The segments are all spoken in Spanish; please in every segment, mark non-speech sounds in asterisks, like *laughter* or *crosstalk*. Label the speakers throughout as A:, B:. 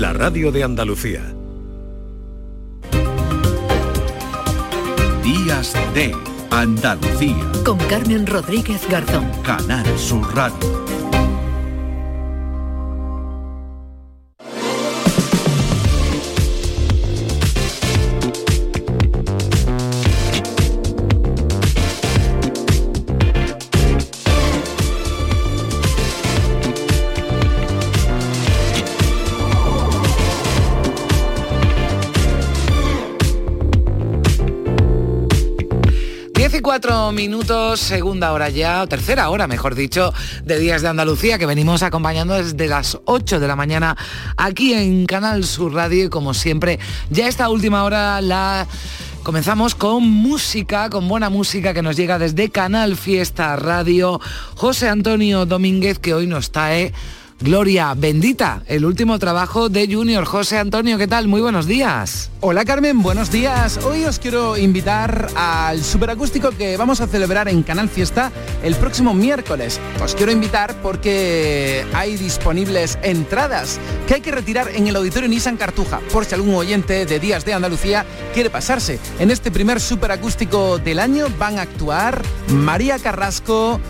A: la radio de Andalucía.
B: Días de Andalucía.
C: Con Carmen Rodríguez Garzón.
B: Canal Sur Radio.
D: 4 minutos, segunda hora ya, o tercera hora, mejor dicho, de Días de Andalucía, que venimos acompañando desde las 8 de la mañana aquí en Canal Sur Radio y como siempre, ya esta última hora la... Comenzamos con música, con buena música que nos llega desde Canal Fiesta Radio. José Antonio Domínguez, que hoy nos trae Gloria Bendita, el último trabajo de Junior. José Antonio, ¿qué tal? Muy buenos días.
E: Hola Carmen, buenos días. Hoy os quiero invitar al superacústico que vamos a celebrar en Canal Fiesta el próximo miércoles. Os quiero invitar porque hay disponibles entradas que hay que retirar en el auditorio Nissan Cartuja, por si algún oyente de Días de Andalucía quiere pasarse. En este primer superacústico del año van a actuar María Carrasco,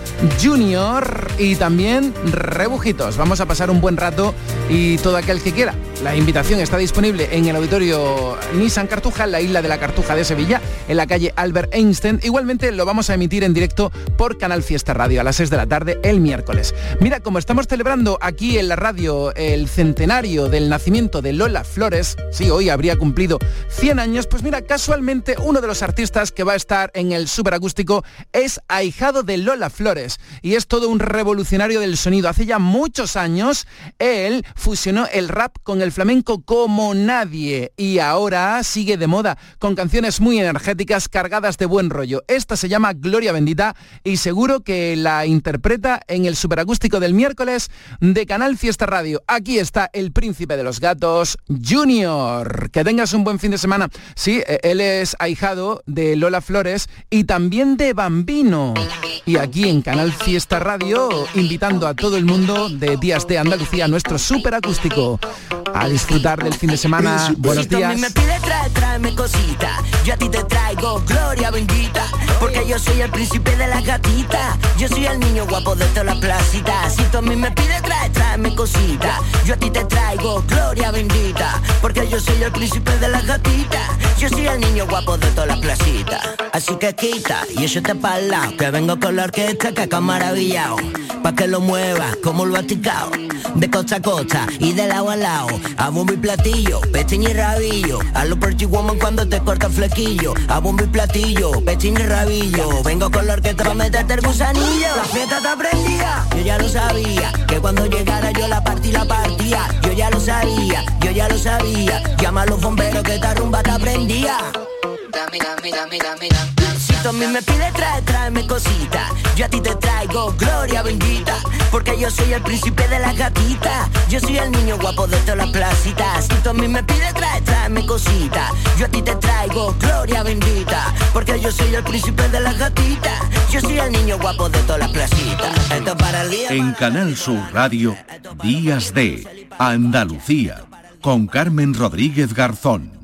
E: Junior y también Rebujitos. Vamos a pasar un buen rato y todo aquel que quiera. La invitación está disponible en el auditorio Nissan Cartuja, en la isla de la Cartuja de Sevilla, en la calle Albert Einstein. Igualmente lo vamos a emitir en directo por Canal Fiesta Radio a las 6 de la tarde el miércoles. Mira, como estamos celebrando aquí en la radio el centenario del nacimiento de Lola Flores, sí, hoy habría cumplido 100 años, pues mira, casualmente uno de los artistas que va a estar en el superacústico es ahijado de Lola Flores y es todo un revolucionario del sonido. Hace ya muchos años él fusionó el rap con el flamenco como nadie y ahora sigue de moda con canciones muy energéticas cargadas de buen rollo. Esta se llama Gloria Bendita y seguro que la interpreta en el superacústico del miércoles de Canal Fiesta Radio. Aquí está el príncipe de los gatos, Junior. Que tengas un buen fin de semana. Sí, e, él es ahijado de Lola Flores y también de Bambino. Y aquí en Canal Fiesta Radio, invitando a todo el mundo de Días de Andalucía, nuestro superacústico a disfrutar del fin de semana. Buenos días.
F: me pide trae, tráeme cosita. Yo a ti te traigo gloria bendita. Porque yo soy el príncipe de las gatitas. Yo soy el niño guapo de todas las placitas. Si tú a mí me pide trae, tráeme cosita. Yo a ti te traigo gloria bendita. Porque yo soy el príncipe de las gatitas. Yo soy el niño guapo de todas las placitas. Así que quita y eso te para lado. Que vengo con la orquesta que acá maravillado. Pa' que lo muevas como lo aticado. De costa a costa y de lado a lado a bombo y platillo, pechín y rabillo. A lo perchi woman cuando te corta el flequillo. A bombo y platillo, pechín y rabillo. Vengo con la orquesta para meterte el gusanillo. La fiesta te aprendía, yo ya lo sabía. Que cuando llegara yo la partí la partía. Yo ya lo sabía, yo ya lo sabía. Llama a los bomberos que esta rumba Si tú a mí me pide trae, tráeme cosita. Yo a ti te traigo gloria bendita. Porque yo soy el príncipe de las gatitas. Yo soy el niño guapo de todas las placitas. Si tú a mí me pide trae, tráeme cosita. Yo a ti te traigo gloria bendita. Porque yo soy el príncipe de las gatitas. Yo soy el niño guapo de todas las placitas. Esto para el día.
B: En Canal Sur Radio, Días de Andalucía, con Carmen Rodríguez Garzón.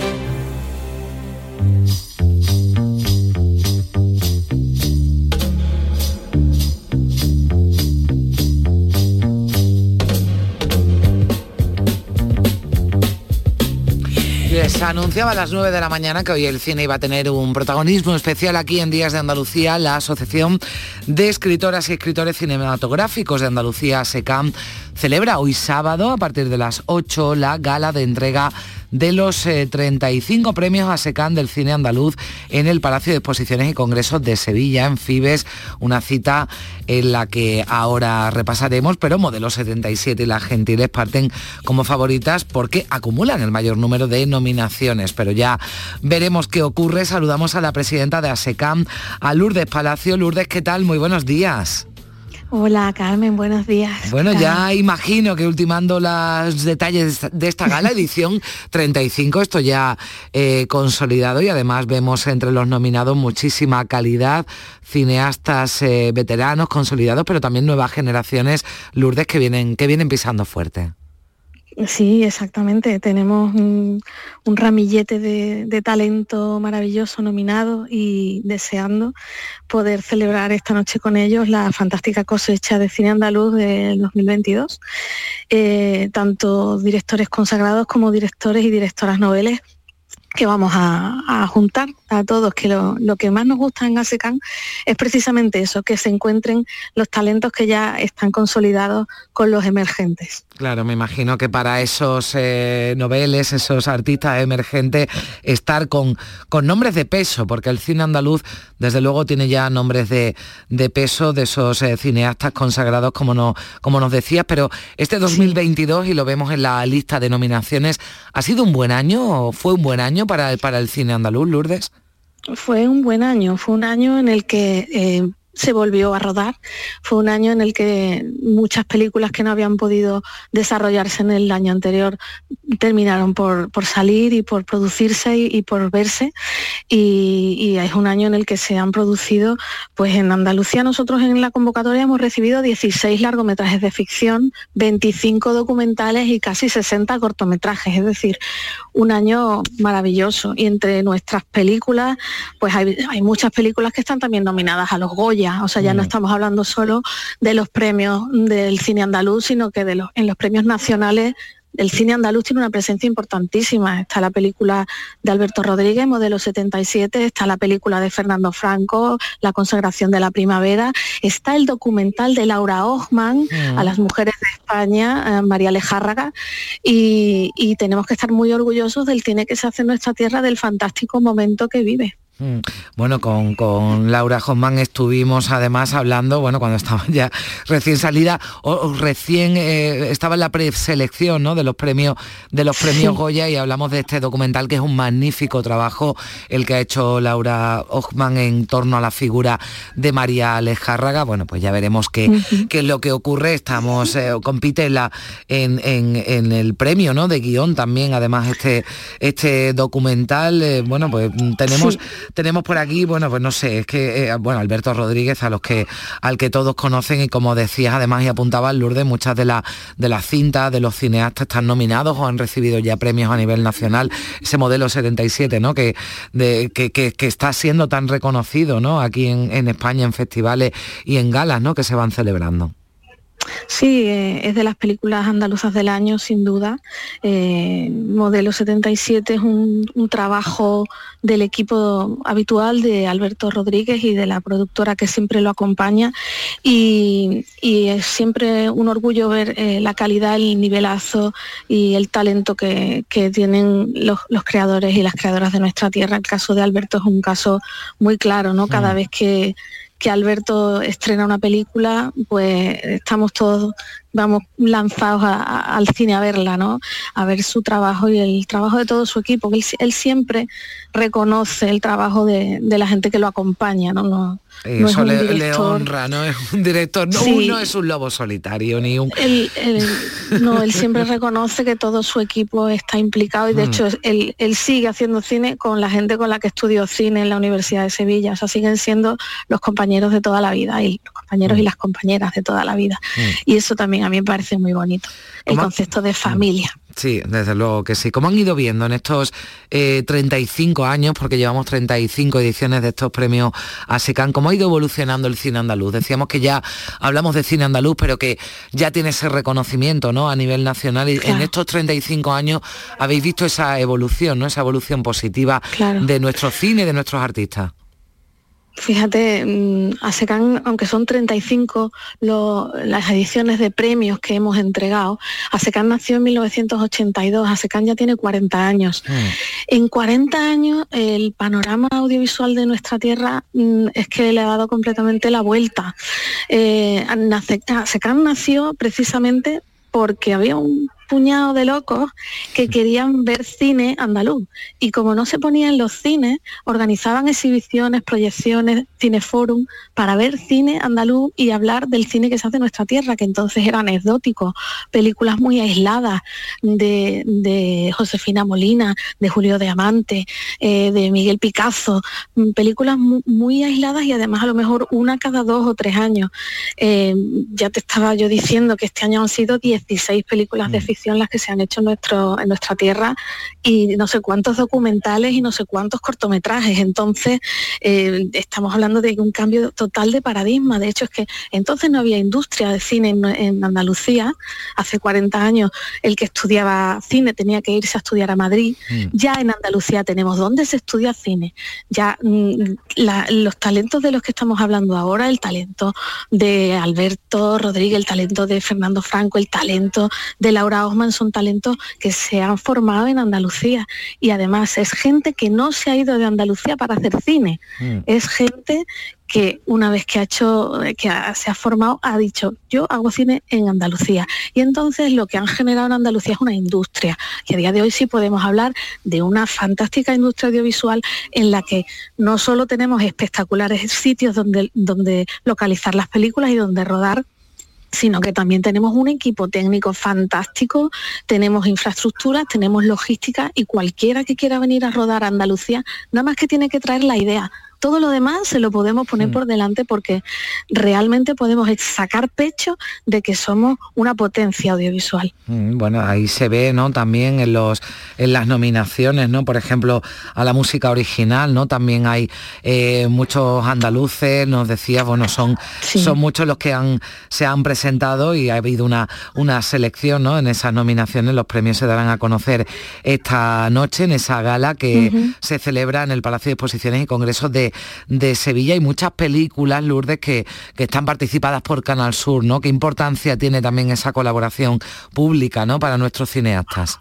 D: Les anunciaba a las 9 de la mañana que hoy el cine iba a tener un protagonismo especial aquí en Días de Andalucía. La Asociación de Escritoras y Escritores Cinematográficos de Andalucía, SECAM, celebra hoy sábado a partir de las 8 la gala de entrega de los 35 eh, premios a del cine andaluz en el Palacio de Exposiciones y Congresos de Sevilla, en Fibes, una cita en la que ahora repasaremos, pero Modelo 77 y las Gentiles parten como favoritas porque acumulan el mayor número de nominaciones, pero ya veremos qué ocurre. Saludamos a la presidenta de ASECAM, a Lourdes Palacio. Lourdes, ¿qué tal? Muy buenos días.
G: Hola Carmen, buenos días.
D: Bueno, ya imagino que ultimando los detalles de esta gala, *laughs* edición 35, esto ya eh, consolidado y además vemos entre los nominados muchísima calidad, cineastas eh, veteranos consolidados, pero también nuevas generaciones, Lourdes, que vienen, que vienen pisando fuerte.
G: Sí, exactamente. Tenemos un, ramillete de, talento maravilloso nominado y deseando poder celebrar esta noche con ellos la fantástica cosecha de cine andaluz del 2022. Eh, tanto directores consagrados como directores y directoras noveles que vamos a, juntar a todos, que lo, que más nos gusta en ASECAN es precisamente eso, que se encuentren los talentos que ya están consolidados con los emergentes.
D: Claro, me imagino que para esos eh, noveles, esos artistas emergentes, estar con, con nombres de peso, porque el cine andaluz desde luego tiene ya nombres de, peso de esos eh, cineastas consagrados, como, no, como nos decías, pero este 2022, y lo vemos en la lista de nominaciones, ¿ha sido un buen año o fue un buen año para, para el cine andaluz, Lourdes?
G: Fue un buen año, fue un año en el que eh, se volvió a rodar. Fue un año en el que muchas películas que no habían podido desarrollarse en el año anterior terminaron por, salir y por producirse y, por verse. Y, es un año en el que se han producido, pues en Andalucía nosotros en la convocatoria hemos recibido 16 largometrajes de ficción, 25 documentales y casi 60 cortometrajes. Es decir, un año maravilloso. Y entre nuestras películas, pues hay, hay muchas películas que están también nominadas a los Goya o sea, ya no estamos hablando solo de los premios del cine andaluz, sino que de los, en los premios nacionales el cine andaluz tiene una presencia importantísima. Está la película de Alberto Rodríguez, Modelo 77, está la película de Fernando Franco, La consagración de la primavera, está el documental de Laura Ochman mm. a las mujeres de España, eh, María Lejárraga, y, y tenemos que estar muy orgullosos del cine que se hace en nuestra tierra, del fantástico momento que vive.
D: Mm. Bueno, con, Laura Hoffman estuvimos además hablando, bueno, cuando estaba ya recién salida, o, recién eh, estaba en la preselección ¿no? de los premios, de los premios Goya y hablamos de este documental que es un magnífico trabajo, el que ha hecho Laura Hoffman en torno a la figura de María Alejárraga. Bueno, pues ya veremos qué, es lo que ocurre. Estamos, eh, compite en, la, en, en, el premio ¿no? de guion también, además, este, este documental. Eh, bueno, pues tenemos tenemos por aquí, bueno, pues no sé, es que, eh, bueno, Alberto Rodríguez, a los que, al que todos conocen y como decías además y apuntaba Lourdes, muchas de, la, de las cintas de los cineastas están nominados o han recibido ya premios a nivel nacional. Ese modelo 77, ¿no? Que, de, que, que, está siendo tan reconocido, ¿no? Aquí en, en España, en festivales y en galas, ¿no? Que se van celebrando.
G: Sí, eh, es de las películas andaluzas del año, sin duda. Eh, Modelo 77 es un, trabajo del equipo habitual de Alberto Rodríguez y de la productora que siempre lo acompaña. Y, es siempre un orgullo ver eh, la calidad, el nivelazo y el talento que, tienen los, creadores y las creadoras de nuestra tierra. El caso de Alberto es un caso muy claro, ¿no? Cada vez que que Alberto estrena una película, pues estamos todos, vamos, lanzados al cine a verla, ¿no? A ver su trabajo y el trabajo de todo su equipo. Él, él siempre reconoce el trabajo de, la gente que lo acompaña, ¿no? No
D: eso le, honra, no es un director, no es un lobo solitario, ni un...
G: Él, *laughs* no, él siempre reconoce que todo su equipo está implicado y de mm. hecho él, sigue haciendo cine con la gente con la que estudió cine en la Universidad de Sevilla, o sea, siguen siendo los compañeros de toda la vida y los compañeros y mm. las compañeras de toda la vida. Mm. Y eso también a mí me parece muy bonito, el concepto de familia.
D: Sí, desde luego que sí. ¿Cómo han ido viendo en estos 35 eh, años, porque llevamos 35 ediciones de estos premios ASECAN, cómo ha ido evolucionando el cine andaluz? Decíamos que ya hablamos de cine andaluz, pero que ya tiene ese reconocimiento ¿no? a nivel nacional y en estos 35 años habéis visto esa evolución, ¿no? esa evolución positiva de nuestro cine de nuestros artistas.
G: Fíjate, mm, ASECAN, aunque son 35 las ediciones de premios que hemos entregado, ASECAN nació en 1982, ASECAN ya tiene 40 años. Mm. En 40 años el panorama audiovisual de nuestra tierra mm, es que le ha dado completamente la vuelta. Eh, ASECAN nació precisamente porque había un puñado de locos que querían ver cine andaluz. Y como no se ponía en los cines, organizaban exhibiciones, proyecciones, cineforum para ver cine andaluz y hablar del cine que se hace en nuestra tierra, que entonces era anecdótico, películas muy aisladas de, Josefina Molina, de Julio de Amante, eh, de Miguel Picasso, mm, películas muy, aisladas y además a lo mejor una cada dos o tres años. Eh, ya te estaba yo diciendo que este año han sido 16 películas de ficción las que se han hecho en, nuestro, en nuestra tierra y no sé cuántos documentales y no sé cuántos cortometrajes. Entonces, eh, estamos hablando de un cambio total de paradigma. De hecho, es que entonces no había industria de cine en, Andalucía. Hace 40 años el que estudiaba cine tenía que irse a estudiar a Madrid. Mm. Ya en Andalucía tenemos dónde se estudia cine. Ya mm, los talentos de los que estamos hablando ahora, el talento de Alberto Rodríguez, el talento de Fernando Franco, el talento de Laura son talentos que se han formado en Andalucía y además es gente que no se ha ido de Andalucía para hacer cine, mm. es gente que una vez que ha hecho, que se ha formado, ha dicho, yo hago cine en Andalucía. Y entonces lo que han generado en Andalucía es una industria. Y a día de hoy sí podemos hablar de una fantástica industria audiovisual en la que no solo tenemos espectaculares sitios donde, donde localizar las películas y donde rodar sino que también tenemos un equipo técnico fantástico, tenemos infraestructuras, tenemos logística y cualquiera que quiera venir a rodar a Andalucía, nada más que tiene que traer la idea, todo lo demás se lo podemos poner mm. por delante porque realmente podemos sacar pecho de que somos una potencia audiovisual.
D: Mm, bueno, ahí se ve, ¿no? También en los en las nominaciones, ¿no? Por ejemplo, a la música original, ¿no? También hay eh, muchos andaluces, nos decía, bueno, son, son muchos los que han, se han presentado y ha habido una, una selección, ¿no? En esas nominaciones, los premios se darán a conocer esta noche en esa gala que se celebra en el Palacio de Exposiciones y Congresos de de, Sevilla y muchas películas, Lourdes, que, que, están participadas por Canal Sur, ¿no? ¿Qué importancia tiene también esa colaboración pública, ¿no? Para nuestros cineastas.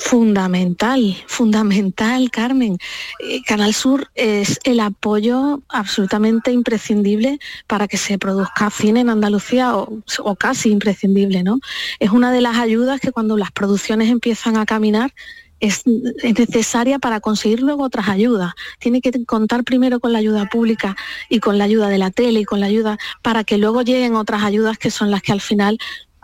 G: Fundamental, fundamental, Carmen. Eh, Canal Sur es el apoyo absolutamente imprescindible para que se produzca cine en Andalucía o, o, casi imprescindible, ¿no? Es una de las ayudas que cuando las producciones empiezan a caminar es, necesaria para conseguir luego otras ayudas. Tiene que contar primero con la ayuda pública y con la ayuda de la tele y con la ayuda para que luego lleguen otras ayudas que son las que al final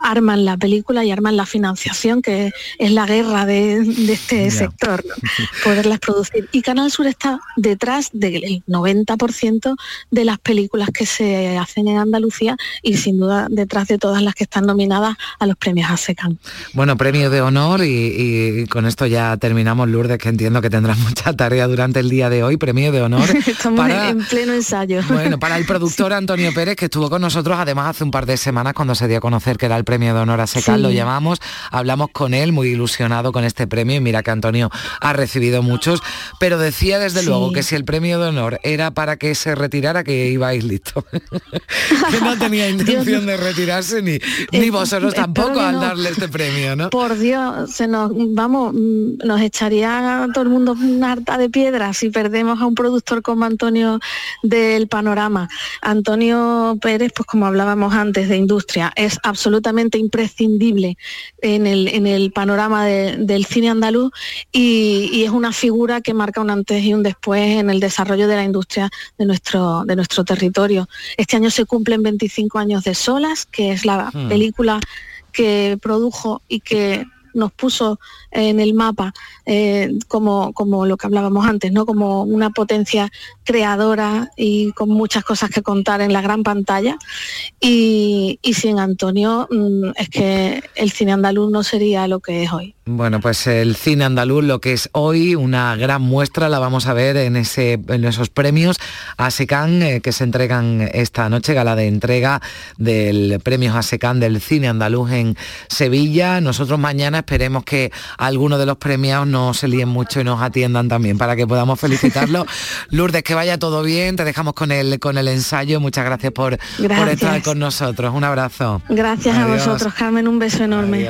G: arman la película y arman la financiación, que es la guerra de, este sector, *laughs* poderlas producir. Y Canal Sur está detrás del 90% de las películas que se hacen en Andalucía y sin duda detrás de todas las que están nominadas a los premios ASECAN.
D: Bueno, premio de honor y, con esto ya terminamos, Lourdes, que entiendo que tendrás *laughs* mucha tarea durante el día de hoy, premio de honor. *laughs*
G: Estamos en pleno ensayo.
D: Bueno, para el productor Antonio Pérez, que estuvo con nosotros además hace un par de semanas cuando se dio a conocer que era el premio de honor a SECAL, lo llamamos, hablamos con él, muy ilusionado con este premio y mira que Antonio ha recibido muchos, pero decía desde luego que si el premio de honor era para que se retirara, que ibais listo. *laughs* que no tenía intención de retirarse ni, ni vosotros tampoco al darle este premio, ¿no?
G: Por Dios, se nos, vamos, mm, nos echaría todo el mundo una harta de piedra si perdemos a un productor como Antonio del panorama. Antonio Pérez, pues como hablábamos antes de industria, es absolutamente imprescindible en el, en el panorama del cine andaluz y, es una figura que marca un antes y un después en el desarrollo de la industria de nuestro, de nuestro territorio. Este año se cumplen 25 años de Solas, que es la hmm. película que produjo y que nos puso en el mapa eh, como, como lo que hablábamos antes, ¿no? Como una potencia creadora y con muchas cosas que contar en la gran pantalla. Y, sin Antonio mm, es que el cine andaluz no sería lo que es hoy.
D: Bueno, pues el cine andaluz, lo que es hoy, una gran muestra, la vamos a ver en, ese, en esos premios ASECAN eh, que se entregan esta noche, gala de entrega del premio ASECAN del cine andaluz en Sevilla. Nosotros mañana esperemos que algunos de los premiados no se líen mucho y nos atiendan también para que podamos felicitarlo. *laughs* Lourdes, que vaya todo bien, te dejamos con el, con el ensayo. Muchas gracias por, por estar con nosotros. Un abrazo.
G: Gracias a vosotros, Carmen, un beso enorme.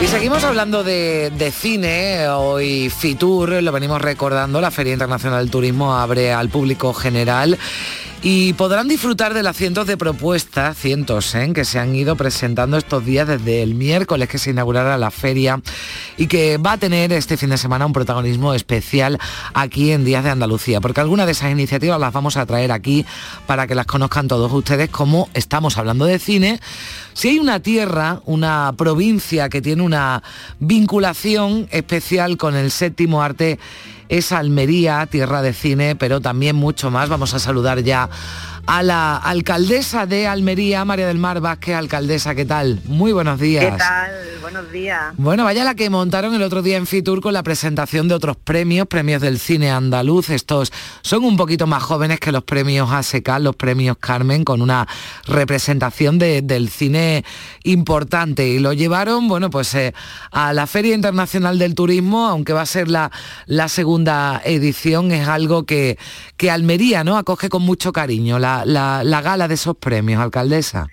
D: Y seguimos hablando de, de, cine. Hoy Fitur, lo venimos recordando, la Feria Internacional del Turismo abre al público general y podrán disfrutar de las cientos de propuestas, cientos, ¿eh? que se han ido presentando estos días desde el miércoles que se inaugurará la feria y que va a tener este fin de semana un protagonismo especial aquí en Días de Andalucía, porque algunas de esas iniciativas las vamos a traer aquí para que las conozcan todos ustedes, como estamos hablando de cine. Si hay una tierra, una provincia que tiene una vinculación especial con el séptimo arte, es Almería, tierra de cine, pero también mucho más. Vamos a saludar ya a la alcaldesa de Almería, María del Mar Vázquez, alcaldesa, ¿qué tal? Muy buenos días.
H: ¿Qué tal? Buenos días.
D: Bueno, vaya la que montaron el otro día en Fitur con la presentación de otros premios, premios del cine andaluz. Estos son un poquito más jóvenes que los premios ASECAL, los premios Carmen, con una representación del cine importante. Y lo llevaron, bueno, pues eh, a la Feria Internacional del Turismo, aunque va a ser la, la segunda edición, es algo que, que Almería ¿no? acoge con mucho cariño. La, la, gala de esos premios, alcaldesa?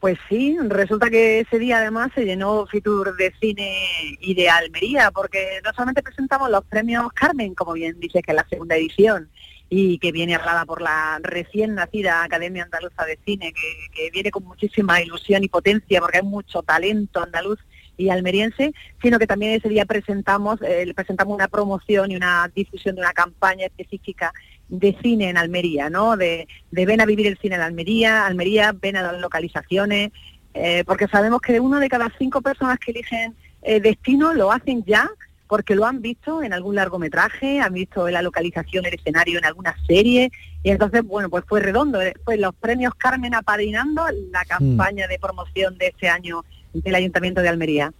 H: Pues sí, resulta que ese día además se llenó Fitur de cine y de Almería, porque no solamente presentamos los premios Carmen, como bien dice que es la segunda edición, y que viene hablada por la recién nacida Academia Andaluza de Cine, que, viene con muchísima ilusión y potencia, porque hay mucho talento andaluz y almeriense, sino que también ese día presentamos, eh, presentamos una promoción y una difusión de una campaña específica de cine en Almería, ¿no? De, ven a vivir el cine en Almería, Almería, ven a las localizaciones, eh, porque sabemos que uno de cada cinco personas que eligen eh, destino lo hacen ya porque lo han visto en algún largometraje, han visto la localización, el escenario en alguna serie, y entonces, bueno, pues fue redondo, fue los premios Carmen apadrinando la mm. campaña de promoción de este año del Ayuntamiento de Almería.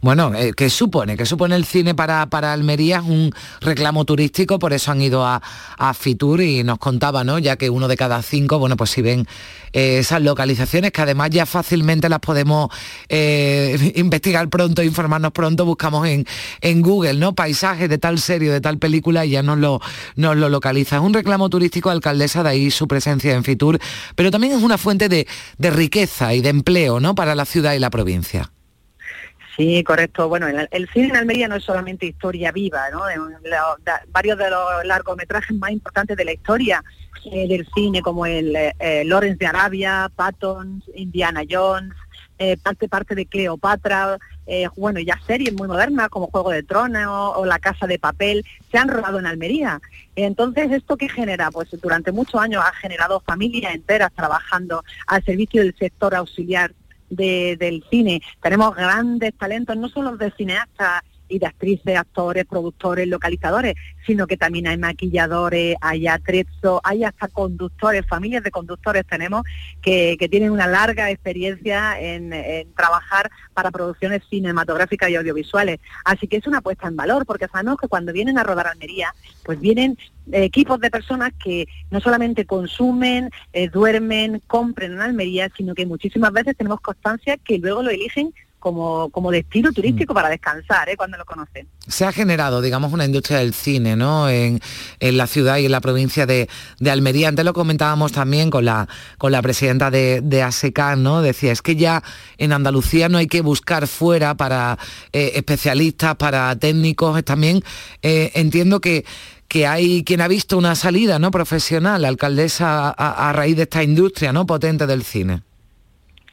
D: Bueno, eh, ¿qué supone? ¿Qué supone el cine para, para Almería? Es un reclamo turístico, por eso han ido a, Fitur y nos contaba, ¿no? Ya que uno de cada cinco, bueno, pues si ven eh, esas localizaciones, que además ya fácilmente las podemos eh, *laughs* investigar pronto, informarnos pronto, buscamos en, en Google, ¿no? Paisajes de tal serie, de tal película y ya nos lo, nos lo localiza. Es un reclamo turístico, alcaldesa, de ahí su presencia en Fitur, pero también es una fuente de, de riqueza y de empleo, ¿no? Para la ciudad y la provincia.
H: Sí, correcto. Bueno, el, cine en Almería no es solamente historia viva, ¿no? varios de los largometrajes más importantes de la historia eh, del cine, como el eh, eh, Lawrence de Arabia, Patton, Indiana Jones, parte parte de Cleopatra, eh, bueno, ya series muy modernas como Juego de Tronos o, La Casa de Papel se han rodado en Almería. Entonces, ¿esto qué genera? Pues durante muchos años ha generado familias enteras trabajando al servicio del sector auxiliar del cine. Tenemos grandes talentos, no solo de cineastas y de actrices, actores, productores, localizadores, sino que también hay maquilladores, hay atrezos, hay hasta conductores, familias de conductores tenemos que, tienen una larga experiencia en, trabajar para producciones cinematográficas y audiovisuales. Así que es una puesta en valor, porque sabemos que cuando vienen a rodar Almería, pues vienen equipos de personas que no solamente consumen, eh, duermen, compren en Almería, sino que muchísimas veces tenemos constancia que luego lo eligen como, como destino turístico mm. para descansar ¿eh? cuando lo conocen.
D: Se ha generado, digamos, una industria del cine ¿no? en, la ciudad y en la provincia de, Almería. Antes lo comentábamos también con la, con la presidenta de, de ASECAN, ¿no? decía, es que ya en Andalucía no hay que buscar fuera para eh, especialistas, para técnicos, también eh, entiendo que que hay quien ha visto una salida no profesional, alcaldesa, a, a raíz de esta industria no potente del cine.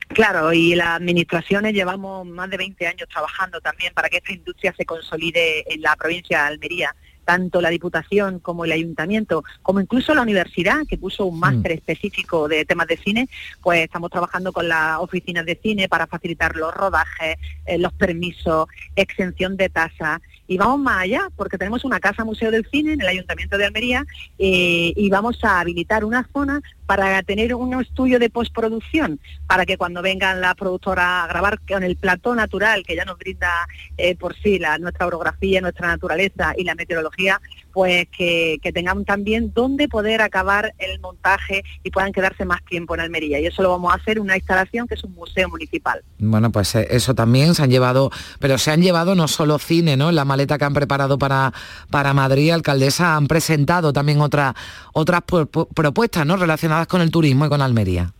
H: Claro, y las administraciones llevamos más de 20 años trabajando también para que esta industria se consolide en la provincia de Almería tanto la Diputación como el Ayuntamiento, como incluso la universidad, que puso un máster mm. específico de temas de cine, pues estamos trabajando con las oficinas de cine para facilitar los rodajes, eh, los permisos, exención de tasas y vamos más allá, porque tenemos una casa museo del cine en el Ayuntamiento de Almería eh, y vamos a habilitar una zona para tener un estudio de postproducción, para que cuando vengan las productoras a grabar con el plató natural que ya nos brinda eh, por sí la, nuestra orografía, nuestra naturaleza y la meteorología, pues que, tengan también dónde poder acabar el montaje y puedan quedarse más tiempo en Almería. Y eso lo vamos a hacer en una instalación que es un museo municipal.
D: Bueno, pues eh, eso también se han llevado, pero se han llevado no solo cine, ¿no? La maleta que han preparado para, para Madrid, alcaldesa, han presentado también otra, otras propuestas, ¿no? Relacionadas con el turismo y con Almería.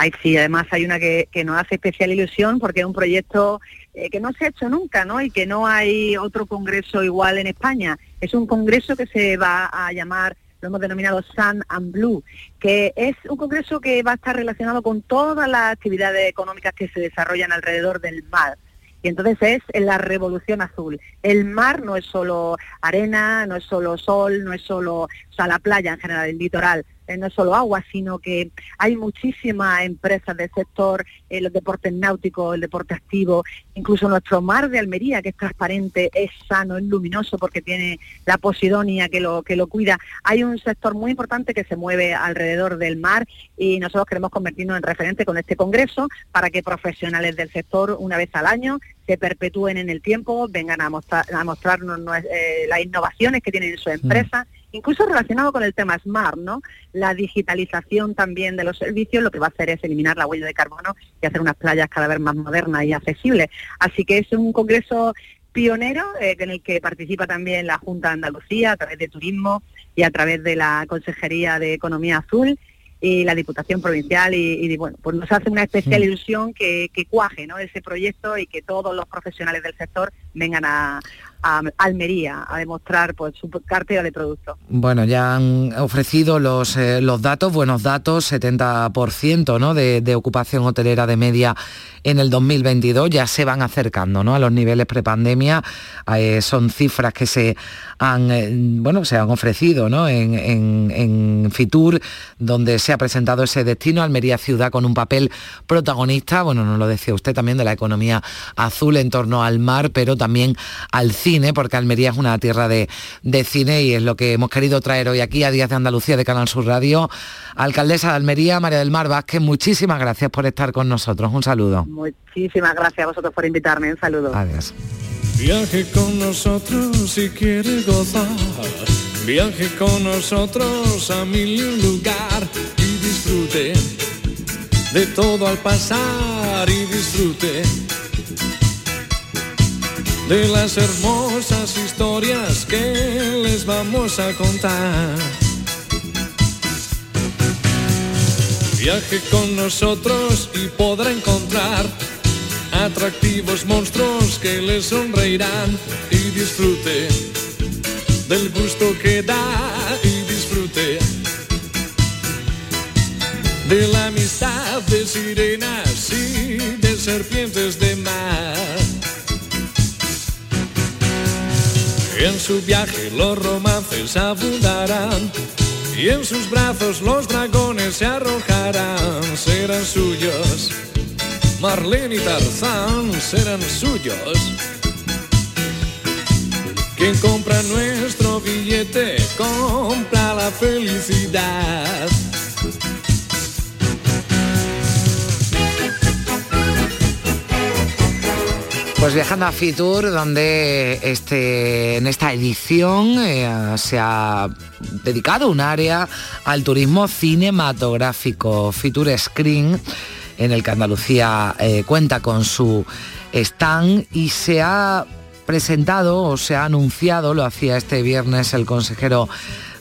H: Ay, sí, además hay una que, nos hace especial ilusión porque es un proyecto eh, que no se ha hecho nunca, ¿no? Y que no hay otro congreso igual en España. Es un congreso que se va a llamar lo hemos denominado Sun and Blue, que es un congreso que va a estar relacionado con todas las actividades económicas que se desarrollan alrededor del mar. Y entonces es la revolución azul. El mar no es solo arena, no es solo sol, no es solo la playa en general, el litoral no es solo agua, sino que hay muchísimas empresas del sector, eh, los deportes náuticos, el deporte activo, incluso nuestro mar de Almería, que es transparente, es sano, es luminoso porque tiene la posidonia que lo, que lo cuida. Hay un sector muy importante que se mueve alrededor del mar y nosotros queremos convertirnos en referente con este congreso para que profesionales del sector una vez al año se perpetúen en el tiempo, vengan a, mostrar, a mostrarnos eh, las innovaciones que tienen en su empresa incluso relacionado con el tema SMART, ¿no? La digitalización también de los servicios lo que va a hacer es eliminar la huella de carbono y hacer unas playas cada vez más modernas y accesibles. Así que es un congreso pionero eh, en el que participa también la Junta de Andalucía a través de Turismo y a través de la Consejería de Economía Azul y la Diputación Provincial y, bueno, pues nos hace una especial ilusión que, que cuaje ¿no? ese proyecto y que todos los profesionales del sector vengan a, a Almería a demostrar pues, su cartera de productos.
D: Bueno, ya han ofrecido los, eh, los datos, buenos datos, 70% ¿no? de, ocupación hotelera de media en el 2022, ya se van acercando ¿no? a los niveles prepandemia, eh, son cifras que se han, eh, bueno, se han ofrecido ¿no? en, en, Fitur, donde se ha presentado ese destino, Almería Ciudad con un papel protagonista, bueno, nos lo decía usted también, de la economía azul en torno al mar, pero también al cine, porque Almería es una tierra de, de cine y es lo que hemos querido traer hoy aquí a Días de Andalucía de Canal Sur Radio. Alcaldesa de Almería, María del Mar Vázquez, muchísimas gracias por estar con nosotros. Un saludo.
H: Muchísimas gracias a vosotros por invitarme. Un saludo.
D: Adiós.
I: Viaje con nosotros si quiere gozar. Viaje con nosotros a mil lugar y disfrute de todo al pasar y disfrute de las hermosas historias que les vamos a contar. Viaje con nosotros y podrá encontrar atractivos monstruos que le sonreirán y disfrute del gusto que da y disfrute de la amistad de sirenas y de serpientes de En su viaje los romances abundarán y en sus brazos los dragones se arrojarán, serán suyos. Marlene y Tarzán serán suyos. Quien compra nuestro billete compra la felicidad.
D: Pues viajando a Fitur, donde este, en esta edición eh, se ha dedicado un área al turismo cinematográfico. Fitur Screen, en el que Andalucía eh, cuenta con su stand y se ha presentado o se ha anunciado, lo hacía este viernes el consejero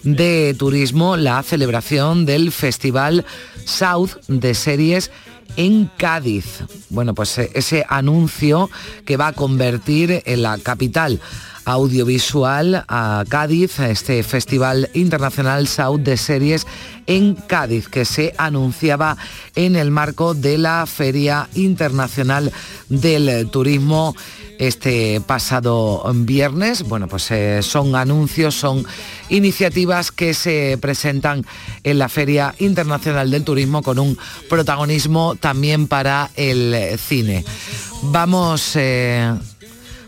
D: de Turismo, la celebración del Festival South de Series en Cádiz. Bueno, pues eh, ese anuncio que va a convertir en la capital audiovisual a Cádiz, este Festival Internacional South de Series en Cádiz, que se anunciaba en el marco de la Feria Internacional del Turismo este pasado viernes. Bueno, pues eh, son anuncios, son iniciativas que se presentan en la Feria Internacional del Turismo con un protagonismo también para el cine. Vamos eh,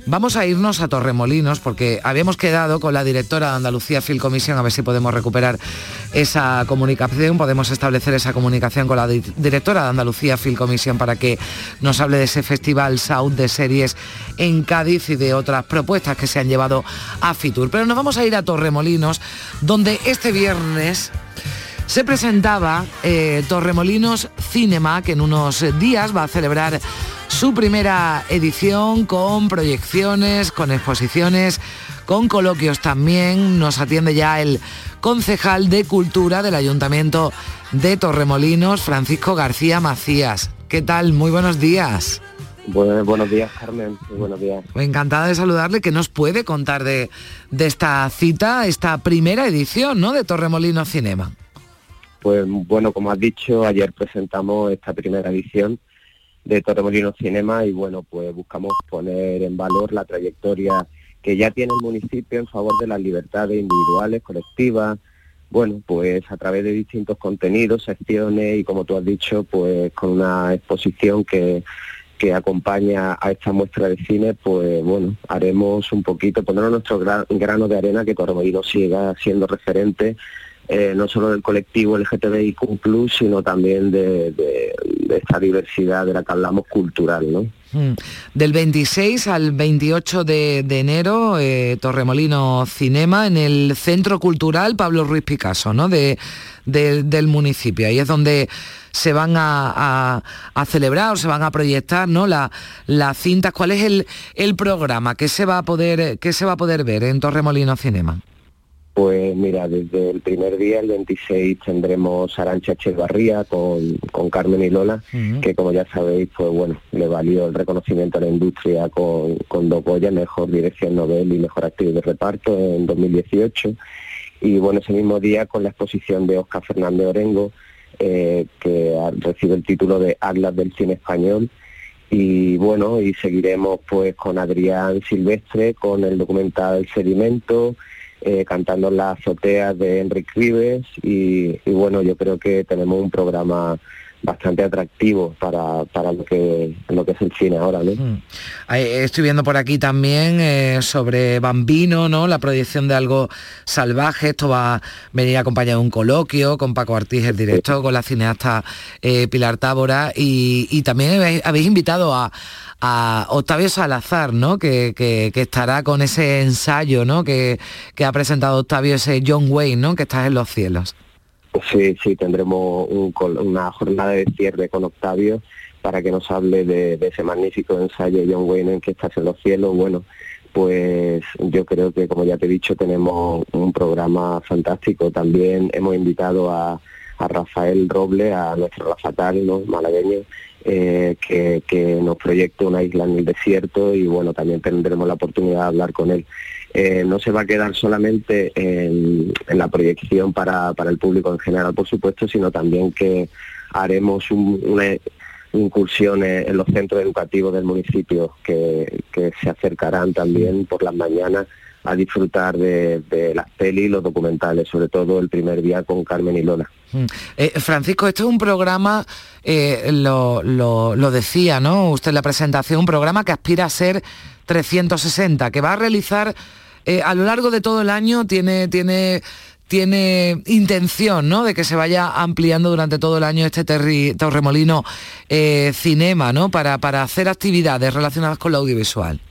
D: Vamos a irnos a Torremolinos porque habíamos quedado con la directora de Andalucía Film Commission a ver si podemos recuperar esa comunicación, podemos establecer esa comunicación con la directora de Andalucía Film Commission para que nos hable de ese festival South de series en Cádiz y de otras propuestas que se han llevado a Fitur. Pero nos vamos a ir a Torremolinos, donde este viernes se presentaba eh, Torremolinos Cinema, que en unos días va a celebrar su primera edición con proyecciones, con exposiciones, con coloquios también. Nos atiende ya el concejal de Cultura del Ayuntamiento de Torremolinos, Francisco García Macías. ¿Qué tal? Muy buenos días.
J: buenos días, Carmen. Muy buenos días.
D: Encantada de saludarle. ¿Qué nos puede contar de, de esta cita, esta primera edición ¿no? de Torremolinos Cinema?
J: Pues bueno, como has dicho, ayer presentamos esta primera edición de Torremolinos Cinema y bueno, pues buscamos poner en valor la trayectoria que ya tiene el municipio en favor de las libertades individuales, colectivas, bueno, pues a través de distintos contenidos, secciones y como tú has dicho, pues con una exposición que, que acompaña a esta muestra de cine, pues bueno, haremos un poquito, ponernos nuestro grano de arena que Torremolinos siga siendo referente eh, no solo del colectivo LGTBIQ+, sino también de, esta diversidad de la que hablamos cultural, ¿no?
D: Hmm. Del 26 al 28 de, enero, eh, Torremolino Cinema, en el Centro Cultural Pablo Ruiz Picasso, ¿no? De, del municipio. Ahí es donde se van a, celebrar o se van a proyectar ¿no? las cintas. ¿Cuál es el, el programa? ¿Qué se, va a poder, ¿Qué se va a poder ver en Torremolino Cinema?
J: Pues mira, desde el primer día, el 26, tendremos Arancha Echevarría con, con Carmen y Lola, que como ya sabéis, pues bueno, le valió el reconocimiento a la industria con, con dos boyas, Mejor Dirección Nobel y Mejor Actriz de Reparto en 2018. Y bueno, ese mismo día con la exposición de Oscar Fernández Orengo, eh, que recibe el título de Atlas del Cine Español, y bueno, y seguiremos pues con Adrián Silvestre, con el documental Sedimento, eh, cantando las azoteas de Enrique Rives y, bueno, yo creo que tenemos un programa bastante atractivo para, para lo que lo que es el cine ahora, ¿no? Mm.
D: Estoy viendo por aquí también eh, sobre Bambino, ¿no? La proyección de algo salvaje. Esto va a venir acompañado de un coloquio con Paco Artiz, el director, con la cineasta eh, Pilar Tábora y, y también habéis invitado a, a Octavio Salazar, ¿no? Que, estará con ese ensayo, ¿no? Que, ha presentado Octavio, ese John Wayne, ¿no? Que está en los cielos.
J: Sí, sí, tendremos una jornada de cierre con Octavio para que nos hable de, ese magnífico ensayo John Wayne en que estás en los cielos. Bueno, pues yo creo que, como ya te he dicho, tenemos un programa fantástico. También hemos invitado a, Rafael Roble, a nuestro Rafatal, ¿no? malagueño, eh, que, nos proyecte una isla en el desierto y bueno, también tendremos la oportunidad de hablar con él. Eh, no se va a quedar solamente en, la proyección para, el público en general, por supuesto, sino también que haremos una incursión en los centros educativos del municipio que, se acercarán también por las mañanas a disfrutar de, las pelis, los documentales, sobre todo el primer día con Carmen y Lola.
D: Mm. Eh, Francisco, esto es un programa, eh, lo, lo, decía, ¿no? Usted en la presentación, un programa que aspira a ser 360, que va a realizar eh, a lo largo de todo el año, tiene, tiene, tiene intención ¿no? de que se vaya ampliando durante todo el año este Torremolino Cinema, ¿no? Para, para hacer actividades relacionadas con lo audiovisual.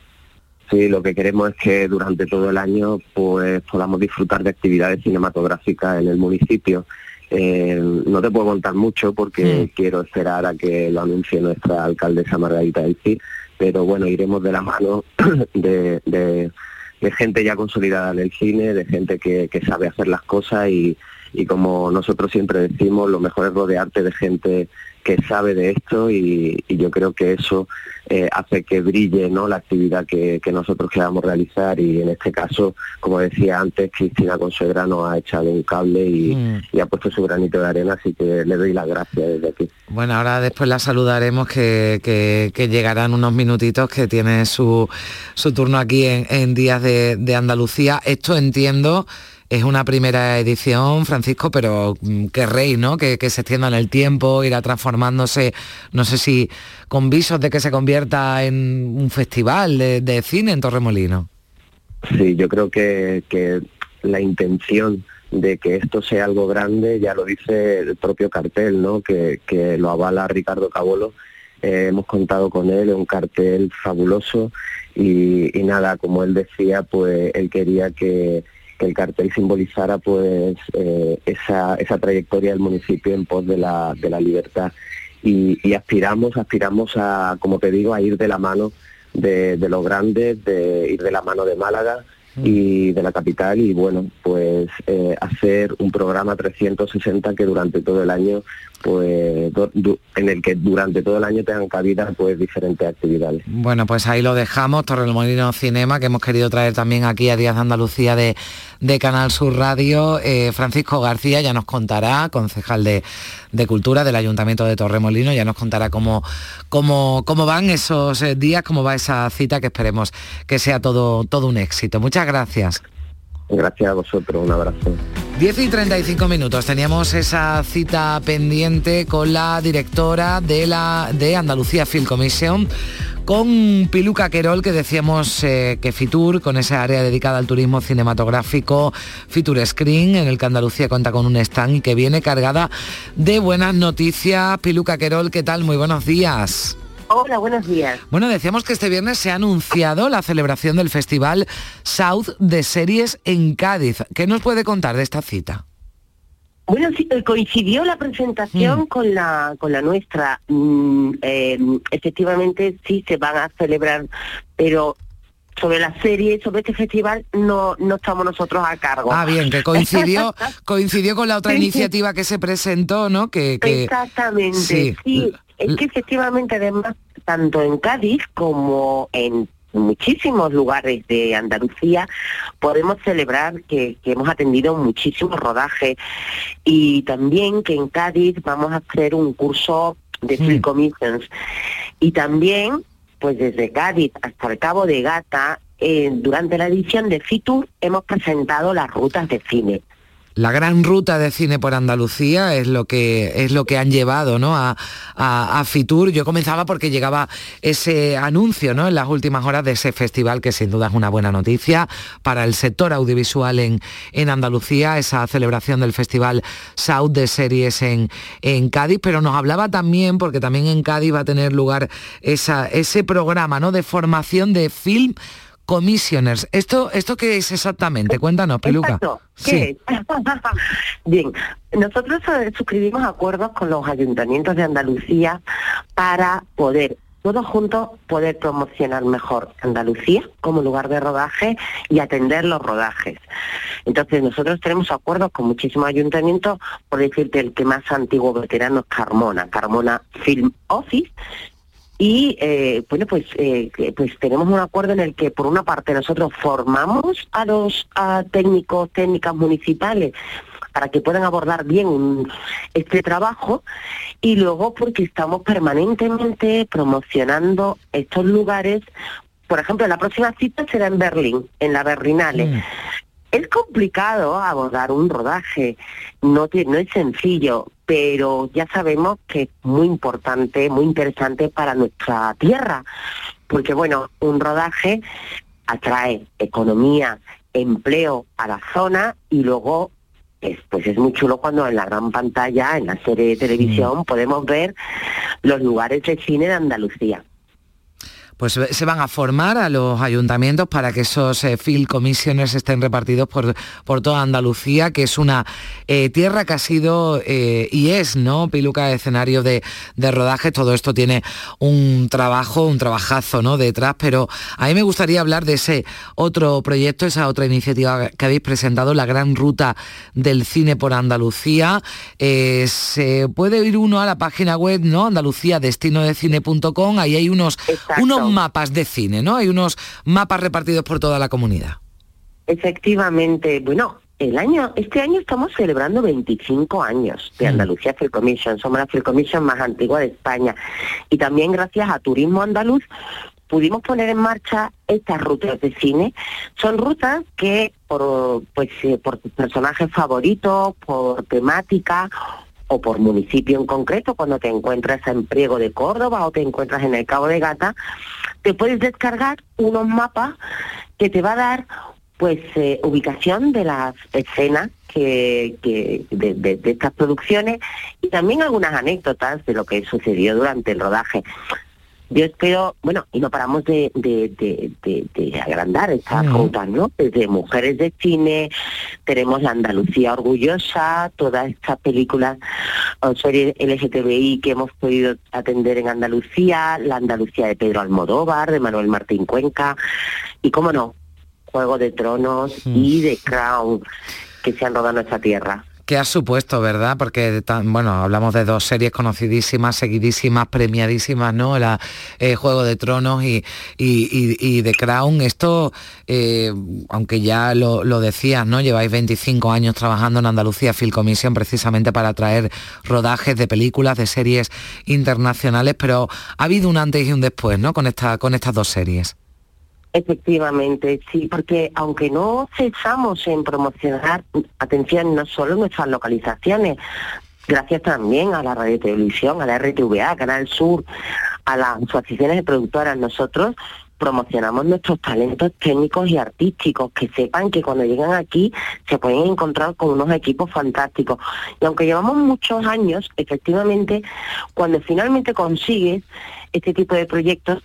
J: Sí, lo que queremos es que durante todo el año pues podamos disfrutar de actividades cinematográficas en el municipio. Eh, no te puedo contar mucho porque quiero esperar a que lo anuncie nuestra alcaldesa Margarita del Cid, pero bueno, iremos de la mano *clears throat* de, gente ya consolidada en el cine, de gente que, sabe hacer las cosas y, y como nosotros siempre decimos, lo mejor es rodearte de gente que sabe de esto y, yo creo que eso eh, hace que brille ¿no? la actividad que, nosotros queramos realizar y en este caso, como decía antes, Cristina Consuegra nos ha echado un cable mm. y, ha puesto su granito de arena, así que le doy las gracias desde aquí.
D: Bueno, ahora después la saludaremos que, llegarán unos minutitos que tiene su, su turno aquí en, Días de, de Andalucía. Esto entiendo es una primera edición, Francisco, pero mm, rey, ¿no? Que, se extienda en el tiempo, irá transformándose, no sé si con visos de que se convierta en un festival de, cine en Torremolino.
J: Sí, yo creo que, la intención de que esto sea algo grande ya lo dice el propio cartel, ¿no? Que, lo avala Ricardo Cabolo. Eh, hemos contado con él, un cartel fabuloso y, y, nada, como él decía, pues él quería que, que el cartel simbolizara pues eh, esa, esa trayectoria del municipio en pos de la, de la libertad. Y, aspiramos, aspiramos a, como te digo, a ir de la mano de, de los grandes, de ir de la mano de Málaga, y de la capital y bueno, pues eh, hacer un programa 360 que durante todo el año, pues en el que durante todo el año tengan cabida pues diferentes actividades.
D: Bueno, pues ahí lo dejamos, Torremolino Cinema, que hemos querido traer también aquí a Díaz de Andalucía de, de Canal Sur Radio. Eh, Francisco García ya nos contará, concejal de, de Cultura del Ayuntamiento de Torremolino, ya nos contará cómo, cómo, cómo van esos eh, días, cómo va esa cita, que esperemos que sea todo, todo un éxito. Muchas gracias.
J: Gracias a vosotros, un abrazo.
D: 10 y 35 minutos. Teníamos esa cita pendiente con la directora de la de Andalucía Film Commission, con Piluca Querol, que decíamos eh, que Fitur, con esa área dedicada al turismo cinematográfico, Fitur Screen, en el que Andalucía cuenta con un stand y que viene cargada de buenas noticias. Piluca Querol, ¿qué tal? Muy buenos días.
K: Hola, buenos días.
D: Bueno, decíamos que este viernes se ha anunciado la celebración del Festival South de Series en Cádiz. ¿Qué nos puede contar de esta cita?
K: Bueno, sí, eh, coincidió la presentación mm. con la con la nuestra. Mm, em, efectivamente, sí se van a celebrar, pero sobre la serie, sobre este festival, no, no estamos nosotros a cargo.
D: Ah, bien, que coincidió, *laughs* coincidió con la otra iniciativa que se presentó, ¿no? Que,
K: Exactamente, sí. Es que efectivamente, además, tanto en Cádiz como en muchísimos lugares de Andalucía podemos celebrar que, hemos atendido muchísimos rodajes y también que en Cádiz vamos a hacer un curso de Film Commissions. Y también pues desde Cádiz hasta el Cabo de Gata eh, durante la edición de FITUR hemos presentado las rutas de cine
D: la gran ruta de cine por Andalucía es lo que es lo que han llevado ¿no? a, Fitur. Yo comenzaba porque llegaba ese anuncio ¿no? en las últimas horas de ese festival, que sin duda es una buena noticia para el sector audiovisual en, en Andalucía, esa celebración del Festival South de Series en, en Cádiz, pero nos hablaba también, porque también en Cádiz va a tener lugar esa, ese programa ¿no? de formación de film commissioners. ¿Esto, esto qué es exactamente? Cuéntanos, Peluca.
K: ¿Qué *laughs* Bien, nosotros eh, suscribimos acuerdos con los ayuntamientos de Andalucía para poder todos juntos poder promocionar mejor Andalucía como lugar de rodaje y atender los rodajes. Entonces nosotros tenemos acuerdos con muchísimos ayuntamientos, por decirte el que más antiguo veterano es Carmona, Carmona Film Office, y eh, bueno pues eh, pues tenemos un acuerdo en el que por una parte nosotros formamos a los técnicos técnicas municipales para que puedan abordar bien este trabajo y luego porque estamos permanentemente promocionando estos lugares por ejemplo, la próxima cita será en Berlín, en la Berlinale.
D: Mm.
K: Es complicado abordar un rodaje, no, no es sencillo, pero ya sabemos que es muy importante, muy interesante para nuestra tierra, porque bueno, un rodaje atrae economía, empleo a la zona y luego es, pues es muy chulo cuando en la gran pantalla, en la serie de televisión, podemos ver los lugares de cine de Andalucía.
D: Pues se van a formar a los ayuntamientos para que esos eh, field estén repartidos por, por toda Andalucía, que es una eh, tierra que ha sido eh, y es, ¿no? Piluca escenario de, de rodaje. Todo esto tiene un trabajo, un trabajazo, ¿no? Detrás, pero a mí me gustaría hablar de ese otro proyecto, esa otra iniciativa que habéis presentado, la gran ruta del cine por Andalucía. Eh, se puede ir uno a la página web, ¿no? andaluciadestinodecine.com, ahí hay unos, unos mapas de cine, ¿no? Hay unos mapas repartidos por toda la comunidad.
K: Efectivamente, bueno, el año, este año estamos celebrando 25 años de Andalucía Film Commission, somos la Film Commission más antigua de España y también gracias a Turismo Andaluz pudimos poner en marcha estas rutas de cine. Son rutas que por pues eh, por personajes favoritos, por temática o por municipio en concreto, cuando te encuentras en Priego de Córdoba o te encuentras en el Cabo de Gata, te puedes descargar unos mapas que te va a dar pues eh, ubicación de las escenas que, que de, de- de estas producciones y también algunas anécdotas de lo que sucedió durante el rodaje. Yo espero, bueno, y no paramos de, de, de, de- de agrandar estas rutas, ¿no? Desde Mujeres de Cine, tenemos la Andalucía Orgullosa, todas estas películas o series LGTBI que hemos podido atender en Andalucía, la Andalucía de Pedro Almodóvar, de Manuel Martín Cuenca, y cómo no, Juego de Tronos y The Crown, que se han rodado en nuestra tierra.
D: ¿Qué ha supuesto, verdad? Porque, tan- bueno, hablamos de dos series conocidísimas, seguidísimas, premiadísimas, ¿no? La eh, Juego de Tronos y, y, y- y The Crown. Esto, eh, aunque ya lo, lo decías, ¿no? Lleváis 25 años trabajando en Andalucía Film Commission precisamente para traer rodajes de películas, de series internacionales, pero ha habido un antes y un después, ¿no? Con, esta, con estas dos series.
K: Efectivamente, sí, porque aunque no cesamos en promocionar, atención, no solo nuestras localizaciones, gracias también a la radio televisión, a la RTVA, Canal Sur, a las asociaciones de productoras, nosotros promocionamos nuestros talentos técnicos y artísticos, que sepan que cuando llegan aquí se pueden encontrar con unos equipos fantásticos. Y aunque llevamos muchos años, efectivamente, cuando finalmente consigues este tipo de proyectos,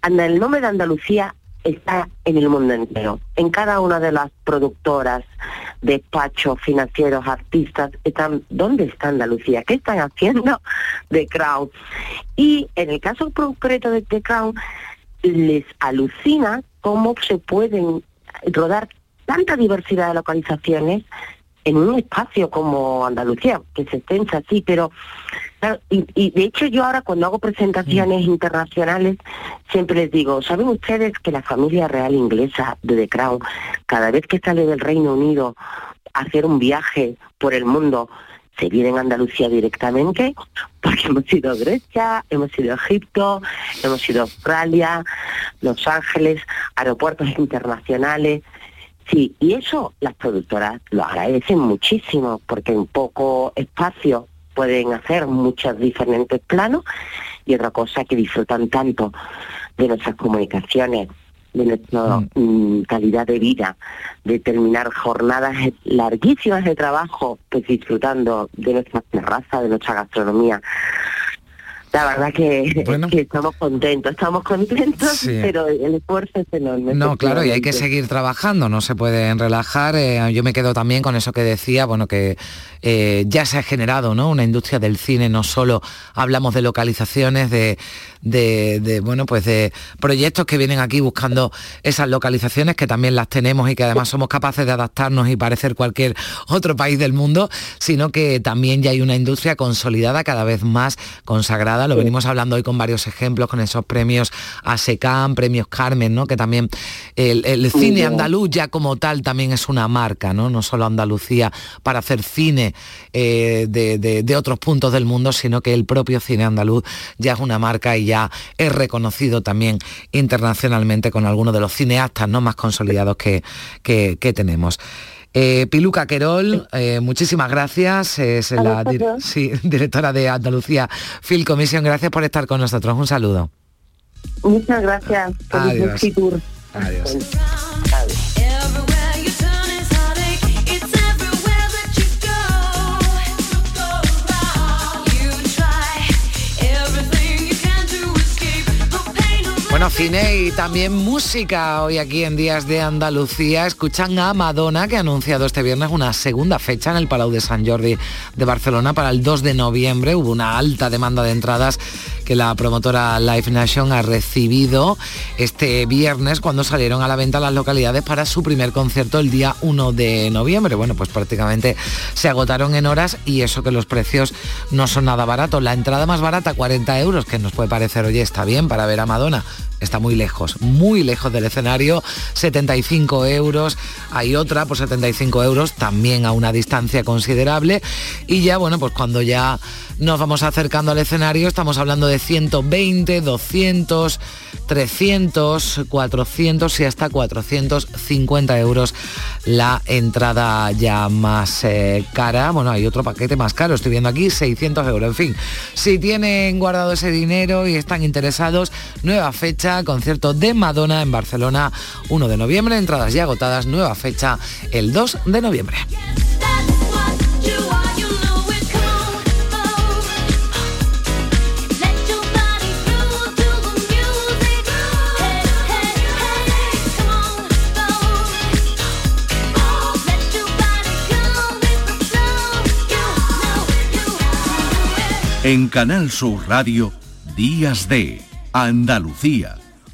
K: anda, el nombre de Andalucía está en el mundo entero. En cada una de las productoras, despachos, financieros, artistas, están, ¿dónde está Andalucía? ¿Qué están haciendo The Crown? Y en el caso concreto de The Crown, les alucina cómo se pueden rodar tanta diversidad de localizaciones en un espacio como Andalucía, que se extensa así, pero claro, y, y de hecho yo ahora cuando hago presentaciones internacionales siempre les digo, ¿saben ustedes que la familia real inglesa de The Crown, cada vez que sale del Reino Unido a hacer un viaje por el mundo, se viene en Andalucía directamente? *laughs* Porque hemos ido a Grecia, hemos ido a Egipto, hemos ido a Australia, Los Ángeles, aeropuertos internacionales. Sí, y eso las productoras lo agradecen muchísimo porque en poco espacio pueden hacer muchos diferentes planos y otra cosa que disfrutan tanto de nuestras comunicaciones, de nuestra mm, calidad de vida, de terminar jornadas larguísimas de trabajo, pues disfrutando de nuestra terraza, de nuestra gastronomía. La verdad que, *laughs* que estamos contentos, estamos contentos,
D: Sí.
K: pero el esfuerzo es enorme.
D: No, claro, y hay que seguir trabajando, no se pueden relajar. eh, yo me quedo también con eso que decía, bueno, que eh, ya se ha generado ¿no? una industria del cine, no solo hablamos de localizaciones, de, de- de, bueno, pues de proyectos que vienen aquí buscando esas localizaciones, que también las tenemos y que además somos capaces de adaptarnos y parecer cualquier otro país del mundo, sino que también ya hay una industria consolidada, cada vez más consagrada nada, lo venimos hablando hoy con varios ejemplos, con esos premios ASECAM, premios Carmen, ¿no? Que también el, cine andaluz ya como tal también es una marca, ¿no? No solo Andalucía para hacer cine eh, de, otros puntos del mundo, sino que el propio cine andaluz ya es una marca y ya es reconocido también internacionalmente con algunos de los cineastas ¿no? más consolidados que, que tenemos. Eh, Piluca Querol, eh, muchísimas gracias. Es la *laughs* directora de Andalucía Film Commission. Gracias por estar con nosotros. Un saludo.
K: Muchas gracias.
D: Adiós. Adiós. Bueno, cine y también música hoy aquí en Días de Andalucía. Escuchan a Madonna que ha anunciado este viernes una segunda fecha en el Palau de San Jordi de Barcelona para el 2 de noviembre. Hubo una alta demanda de entradas que la promotora Live Nation ha recibido este viernes cuando salieron a la venta las localidades para su primer concierto el día 1 de noviembre. Bueno, pues prácticamente se agotaron en horas y eso que los precios no son nada baratos. La entrada más barata, 40 euros, que nos puede parecer, oye, está bien para ver a Madonna está muy lejos, muy lejos del escenario, 75 euros, hay otra por 75 euros, también a una distancia considerable, y ya, bueno, pues cuando ya nos vamos acercando al escenario, estamos hablando de 120, 200, 300, 400 y hasta 450 euros la entrada ya más eh, cara. Bueno, hay otro paquete más caro, estoy viendo aquí 600 euros. En fin, si tienen guardado ese dinero y están interesados, nueva fecha, concierto de Madonna en Barcelona, 1 de noviembre, entradas ya agotadas, nueva fecha el 2 de noviembre.
B: En Canal Sur Radio, Días de Andalucía,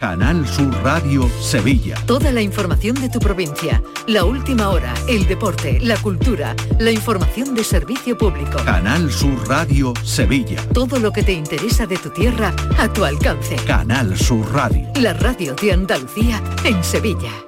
B: Canal Sur Radio Sevilla.
C: Toda la información de tu provincia, la última hora, el deporte, la cultura, la información de servicio público.
B: Canal Sur Radio Sevilla.
C: Todo lo que te interesa de tu tierra a tu alcance.
B: Canal Sur Radio.
C: La radio de Andalucía en Sevilla.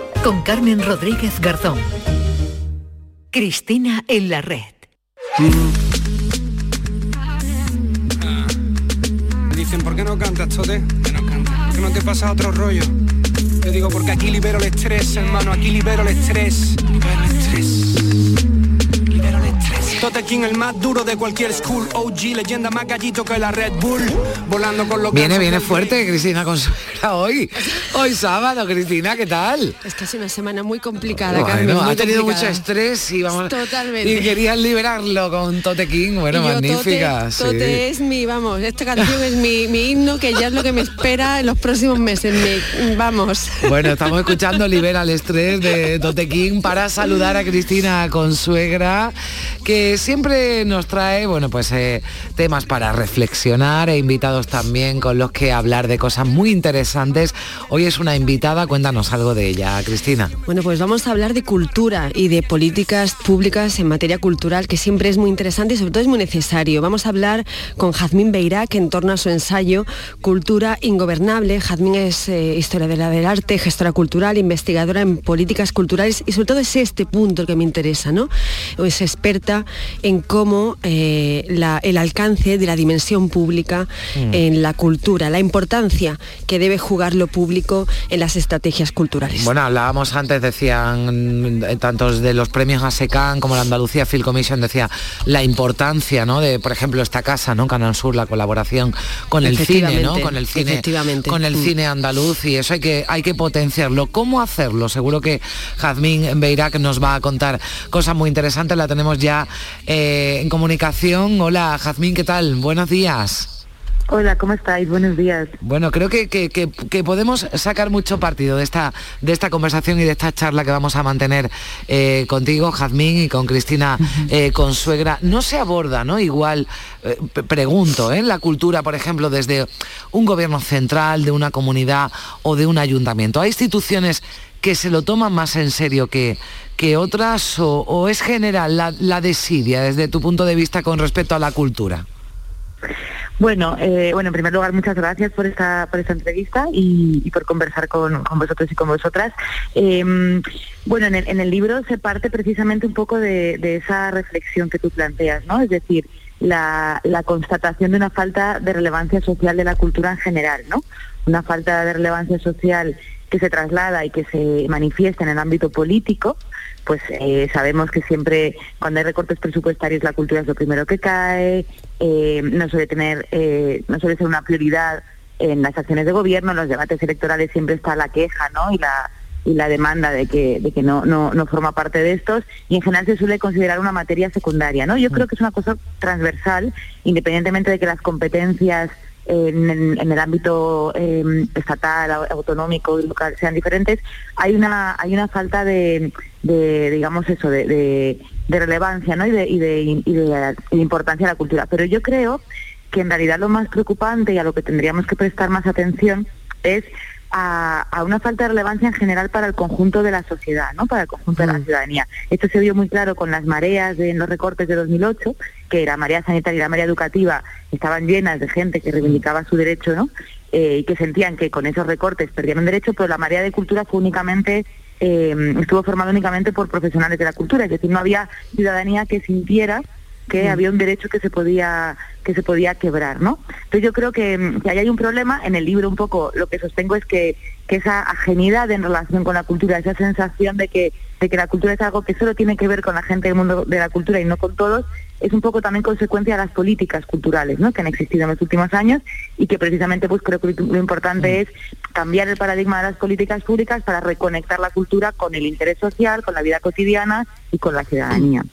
C: con Carmen Rodríguez Garzón. Cristina en la red.
L: Me dicen, ¿por qué no cantas, Tote? Que no cantas. ¿Por qué no te pasa otro rollo? Te digo, porque aquí libero el estrés, hermano, aquí libero el estrés. Libero el estrés. Tote King, el más duro de cualquier school. OG, leyenda más gallito que la Red Bull. Volando con los
D: Viene, viene fuerte Cristina con su hoy. Hoy sábado, Cristina, ¿qué tal?
M: Es casi una semana muy complicada,
D: bueno,
M: Carmen, muy
D: ha tenido
M: complicada.
D: mucho estrés y vamos.
M: Totalmente.
D: Y querías liberarlo con Tote King. Bueno,
M: Y yo,
D: magnífica.
M: Tote,
D: sí.
M: Tote es mi, vamos, esta canción es mi, mi himno que ya es lo que me espera en los próximos meses. Me- vamos.
D: Bueno, estamos escuchando Libera el estrés de Tote King para saludar a Cristina Consuegra, que siempre nos trae, bueno, pues eh, temas para reflexionar e invitados también con los que hablar de cosas muy interesantes. Hoy es una invitada, cuéntanos algo de ella, Cristina.
M: Bueno, pues vamos a hablar de cultura y de políticas públicas en materia cultural, que siempre es muy interesante y sobre todo es muy necesario. Vamos a hablar con Jazmín Beirac en torno a su ensayo Cultura Ingobernable. Jazmín es eh, historiadora del arte, gestora cultural, investigadora en políticas culturales y sobre todo es este punto el que me interesa, ¿no? Es experta en cómo eh, el alcance de la dimensión pública mm. en la cultura, la importancia que debe jugar lo público en las estrategias culturales.
D: Bueno, hablábamos antes, decían eh, tantos de los premios ASECAN como la Andalucía Film Commission, decía la importancia, ¿no? De, por ejemplo, esta casa, ¿no? Canal Sur, la colaboración con el cine, ¿no? Con el cine, con el mm. cine andaluz y eso hay que hay que potenciarlo. ¿Cómo hacerlo? Seguro que Jazmín Beirac nos va a contar cosas muy interesantes. La tenemos ya eh, en comunicación. Hola, Jazmín, ¿qué tal? Buenos días.
N: Hola, ¿cómo estáis? Buenos días.
D: Bueno, creo que, podemos sacar mucho partido de esta, de esta conversación y de esta charla que vamos a mantener eh, contigo, Jazmín, y con Cristina eh, Consuegra. No se aborda, ¿no? Igual, eh, pregunto, ¿eh? La cultura, por ejemplo, desde un gobierno central, de una comunidad o de un ayuntamiento. ¿Hay instituciones que se lo toman más en serio que, que otras o, es general la, la desidia desde tu punto de vista con respecto a la cultura?
N: Bueno, eh, bueno, en primer lugar, muchas gracias por esta, por esta entrevista y, por conversar con, vosotros y con vosotras. Em, bueno, en el, libro se parte precisamente un poco de, esa reflexión que tú planteas, ¿no? Es decir, la, constatación de una falta de relevancia social de la cultura en general, ¿no? Una falta de relevancia social que se traslada y que se manifiesta en el ámbito político, pues eh, sabemos que siempre cuando hay recortes presupuestarios la cultura es lo primero que cae, eh, no suele tener, eh, no suele ser una prioridad en las acciones de gobierno, en los debates electorales siempre está la queja, ¿no? Y la y la demanda de que, de que no, no, no forma parte de estos y en general se suele considerar una materia secundaria, ¿no? Yo creo que es una cosa transversal, independientemente de que las competencias en, el ámbito em, estatal, autonómico y local sean diferentes, hay una hay una falta de, digamos eso, de, relevancia ¿no? y, de, y, de, importancia de la cultura. Pero yo creo que en realidad lo más preocupante y a lo que tendríamos que prestar más atención es a, una falta de relevancia en general para el conjunto de la sociedad, ¿no? para el conjunto de la mm. ciudadanía. Esto se vio muy claro con las mareas en los recortes de 2008, que la marea sanitaria y la marea educativa estaban llenas de gente que reivindicaba su derecho ¿no? Eh, y que sentían que con esos recortes perdían derecho, pero la marea de cultura fue únicamente eh, estuvo formada únicamente por profesionales de la cultura, es decir, no había ciudadanía que sintiera que había un derecho que se podía que se podía quebrar, ¿no? Entonces yo creo que, que ahí hay un problema, en el libro un poco lo que sostengo es que, que esa ajenidad en relación con la cultura, esa sensación de que, de que la cultura es algo que solo tiene que ver con la gente del mundo de la cultura y no con todos, es un poco también consecuencia de las políticas culturales ¿no? que han existido en los últimos años y que precisamente pues creo que lo importante mm. es cambiar el paradigma de las políticas públicas para reconectar la cultura con el interés social, con la vida cotidiana y con la ciudadanía.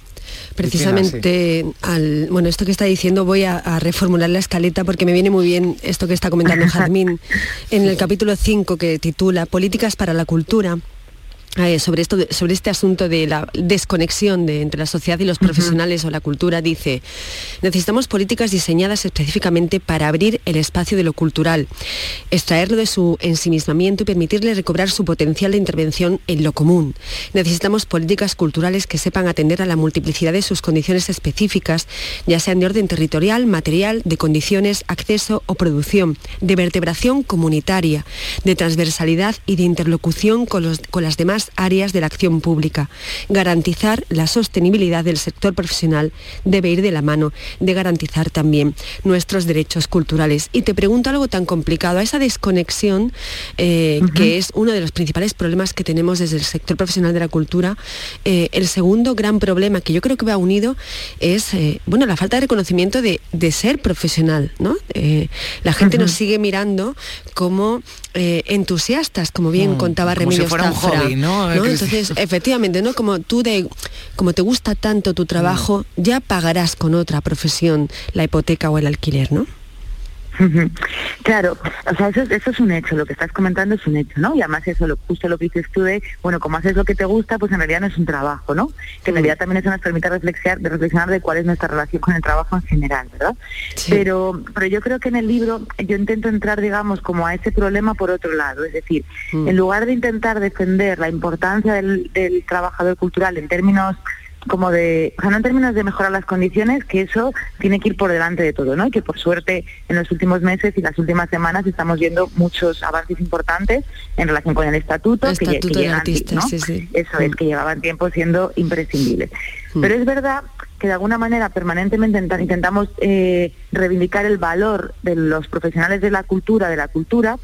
M: Precisamente al bueno esto que está diciendo voy a, a, reformular la escaleta porque me viene muy bien esto que está comentando *laughs* Jazmín. En el capítulo 5 que titula Políticas para la cultura eh, sobre, esto, sobre este asunto de la desconexión de, entre la sociedad y los profesionales o la cultura, dice, necesitamos políticas diseñadas específicamente para abrir el espacio de lo cultural, extraerlo de su ensimismamiento y permitirle recobrar su potencial de intervención en lo común. Necesitamos políticas culturales que sepan atender a la multiplicidad de sus condiciones específicas, ya sean de orden territorial, material, de condiciones, acceso o producción, de vertebración comunitaria, de transversalidad y de interlocución con, los, con las demás áreas de la acción pública. Garantizar la sostenibilidad del sector profesional debe ir de la mano de garantizar también nuestros derechos culturales. Y te pregunto algo tan complicado, a esa desconexión, eh, que es uno de los principales problemas que tenemos desde el sector profesional de la cultura, eh, el segundo gran problema que yo creo que va unido es eh, bueno, la falta de reconocimiento de, ser profesional. ¿no? la gente nos sigue mirando como entusiastas, como bien mm, contaba Remedios
D: ¿no?
M: Entonces, efectivamente, ¿no? Como tú de, como te gusta tanto tu trabajo, ya pagarás con otra profesión la hipoteca o el alquiler, ¿no?
N: Claro, o sea, eso, eso, es un hecho, lo que estás comentando es un hecho, ¿no? Y además eso, lo, justo lo que dices tú de, bueno, como haces lo que te gusta, pues en realidad no es un trabajo, ¿no? Que en realidad también eso nos permite reflexionar, de reflexionar de cuál es nuestra relación con el trabajo en general, ¿verdad? Pero, pero yo creo que en el libro yo intento entrar, digamos, como a ese problema por otro lado, es decir, mm. en lugar de intentar defender la importancia del, del trabajador cultural en términos como de, o sea, no en términos de mejorar las condiciones, que eso tiene que ir por delante de todo, ¿no? Y que por suerte en los últimos meses y las últimas semanas estamos viendo muchos avances importantes en relación con el estatuto, que, llegan, Eso es, que llevaban tiempo siendo imprescindibles. Mm. Pero es verdad que de alguna manera permanentemente intentamos eh, reivindicar el valor de los profesionales de la cultura, de la cultura,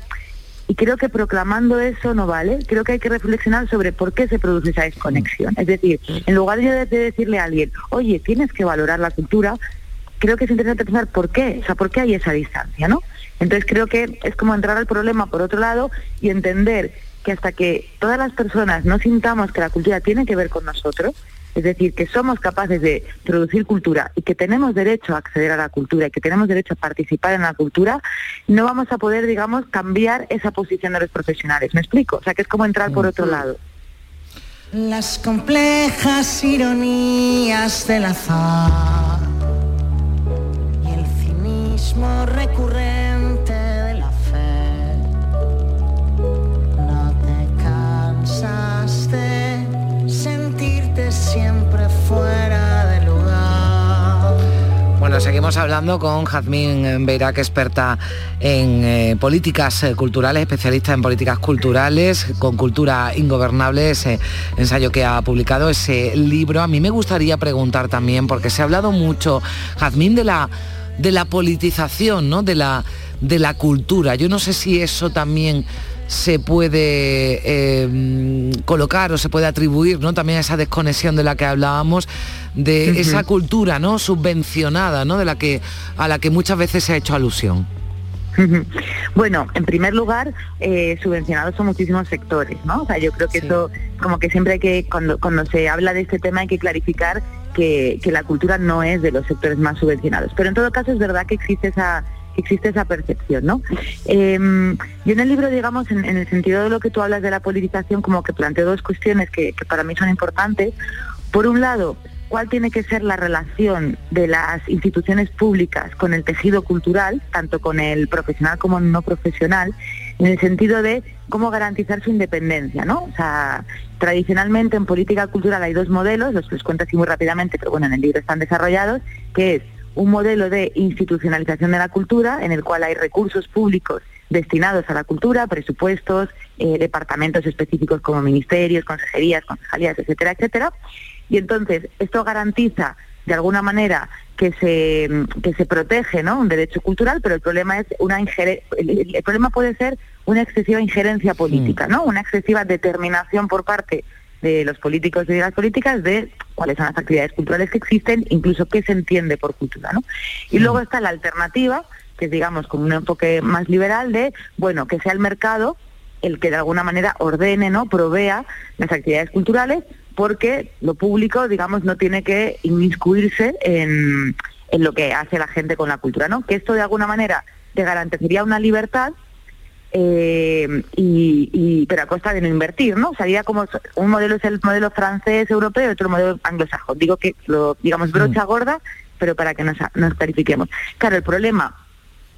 N: y creo que proclamando eso no vale. Creo que hay que reflexionar sobre por qué se produce esa desconexión. Es decir, en lugar de, decirle a alguien, oye, tienes que valorar la cultura, creo que es interesante pensar por qué, o sea, por qué hay esa distancia, ¿no? Entonces creo que es como entrar al problema por otro lado y entender que hasta que todas las personas no sintamos que la cultura tiene que ver con nosotros, es decir, que somos capaces de producir cultura y que tenemos derecho a acceder a la cultura y que tenemos derecho a participar en la cultura, no vamos a poder, digamos, cambiar esa posición de los profesionales. ¿Me explico? O sea, que es como entrar por otro lado.
O: Las complejas ironías del azar y el cinismo recurrente de la fe. No te cansas
D: seguimos hablando con Jazmín Beirac, experta en eh, políticas eh, culturales, especialista en políticas culturales, con Cultura Ingobernable, ese ensayo que ha publicado, ese libro. A mí me gustaría preguntar también, porque se ha hablado mucho, Jazmín, de la, de la politización, ¿no? de, la, de la cultura. Yo no sé si eso también se puede eh, colocar o se puede atribuir ¿no? también a esa desconexión de la que hablábamos, de esa cultura ¿no? subvencionada ¿no? De la que, a la que muchas veces se ha hecho alusión.
N: Bueno, en primer lugar, eh, subvencionados son muchísimos sectores, ¿no? O sea, yo creo que eso, como que siempre hay que, cuando, cuando se habla de este tema hay que clarificar que, que la cultura no es de los sectores más subvencionados. Pero en todo caso es verdad que existe esa existe esa percepción, ¿no? Em, yo en el libro, digamos, en, el sentido de lo que tú hablas de la politización, como que planteo dos cuestiones que, para mí son importantes. Por un lado, cuál tiene que ser la relación de las instituciones públicas con el tejido cultural, tanto con el profesional como no profesional, en el sentido de cómo garantizar su independencia, ¿no? O sea, tradicionalmente en política cultural hay dos modelos, los que os cuento así muy rápidamente, pero bueno, en el libro están desarrollados, que es un modelo de institucionalización de la cultura en el cual hay recursos públicos destinados a la cultura, presupuestos, eh, departamentos específicos como ministerios, consejerías, concejalías, etcétera, etcétera. Y entonces esto garantiza de alguna manera que se que se protege ¿no? un derecho cultural, pero el problema es una el, problema puede ser una excesiva injerencia política. ¿no? Una excesiva determinación por parte de los políticos y de las políticas de cuáles son las actividades culturales que existen, incluso qué se entiende por cultura, ¿no? Y luego está la alternativa, que es digamos como un enfoque más liberal de, bueno, que sea el mercado el que de alguna manera ordene, ¿no? provea las actividades culturales, porque lo público, digamos, no tiene que inmiscuirse en, en lo que hace la gente con la cultura, ¿no? Que esto de alguna manera te garantizaría una libertad eh, y, pero a costa de no invertir, ¿no? Sería como un modelo es el modelo francés europeo y otro modelo anglosajón. Digo que lo digamos brocha mm. gorda, pero para que nos, nos clarifiquemos. Claro, el problema,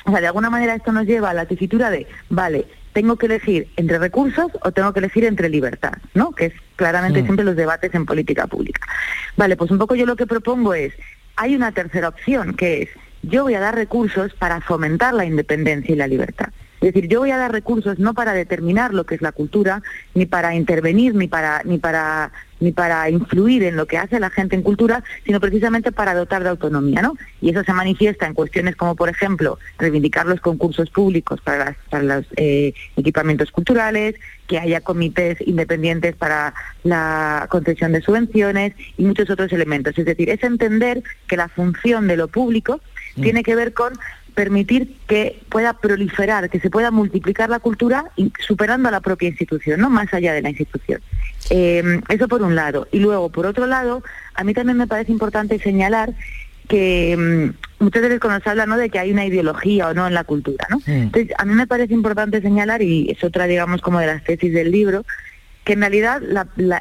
N: o sea, de alguna manera esto nos lleva a la tesitura de, vale, tengo que elegir entre recursos o tengo que elegir entre libertad, ¿no? Que es claramente mm. siempre los debates en política pública. Vale, pues un poco yo lo que propongo es, hay una tercera opción, que es, yo voy a dar recursos para fomentar la independencia y la libertad. Es decir, yo voy a dar recursos no para determinar lo que es la cultura, ni para intervenir, ni para, ni para, ni para influir en lo que hace la gente en cultura, sino precisamente para dotar de autonomía, ¿no? Y eso se manifiesta en cuestiones como, por ejemplo, reivindicar los concursos públicos para, los eh, equipamientos culturales, que haya comités independientes para la concesión de subvenciones y muchos otros elementos. Es decir, es entender que la función de lo público mm. tiene que ver con permitir que pueda proliferar, que se pueda multiplicar la cultura superando a la propia institución, no más allá de la institución. Em, eso por un lado. Y luego, por otro lado, a mí también me parece importante señalar que muchas veces cuando se habla ¿no? de que hay una ideología o no en la cultura, ¿no? Entonces, a mí me parece importante señalar, y es otra, digamos, como de las tesis del libro, que en realidad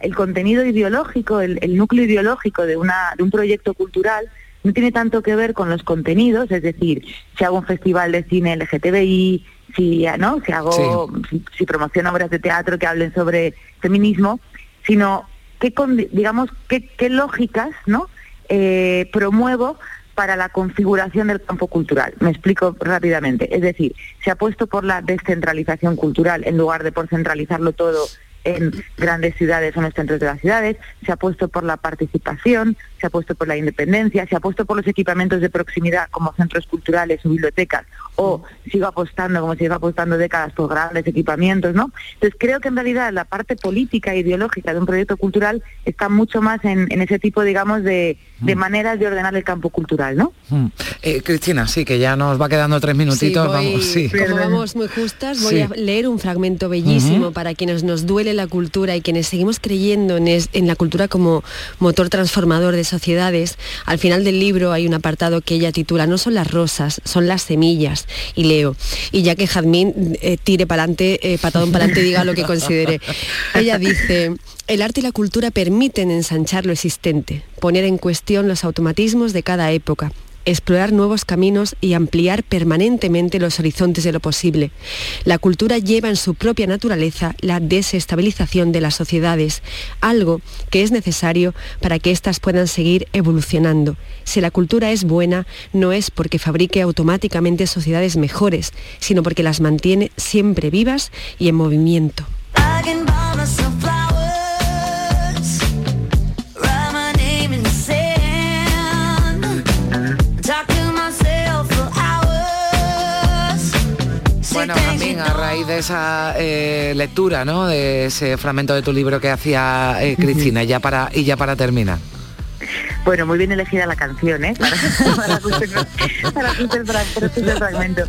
N: el contenido ideológico, el, el núcleo ideológico de, una, de un proyecto cultural, no tiene tanto que ver con los contenidos, es decir, si hago un festival de cine LGTBI, si, ¿no? si hago, si, promociono obras de teatro que hablen sobre feminismo, sino qué digamos, qué, qué lógicas, ¿no? Eh, promuevo para la configuración del campo cultural. Me explico rápidamente. Es decir, se ha puesto por la descentralización cultural en lugar de por centralizarlo todo en grandes ciudades o en los centros de las ciudades, se ha puesto por la participación, se ha puesto por la independencia, se ha puesto por los equipamientos de proximidad como centros culturales o bibliotecas, o sigo apostando, como sigo apostando décadas, por grandes equipamientos, ¿no? Entonces creo que en realidad la parte política e ideológica de un proyecto cultural está mucho más en, en ese tipo, digamos, de, de maneras de ordenar el campo cultural, ¿no?
D: Mm. Eh, Cristina, sí, que ya nos va quedando tres minutitos.
M: Sí, voy-
D: vamos, sí.
M: Como vamos muy justas, voy
D: Sí.
M: a leer un fragmento bellísimo para quienes nos duele la cultura y quienes seguimos creyendo en, es- en la cultura como motor transformador de sociedades. Al final del libro hay un apartado que ella titula No son las rosas, son las semillas. Y leo. Y ya que Jazmín eh, tire para adelante, patadón para adelante, diga lo que considere. Ella dice, el arte y la cultura permiten ensanchar lo existente, poner en cuestión los automatismos de cada época, explorar nuevos caminos y ampliar permanentemente los horizontes de lo posible. La cultura lleva en su propia naturaleza la desestabilización de las sociedades, algo que es necesario para que éstas puedan seguir evolucionando. Si la cultura es buena, no es porque fabrique automáticamente sociedades mejores, sino porque las mantiene siempre vivas y en movimiento.
D: Raíz de esa eh, lectura, ¿no? De ese fragmento de tu libro que hacía eh, Cristina, ya para y ya para terminar.
N: Bueno, muy bien elegida la canción, ¿eh? Para, *laughs* para para fragmento.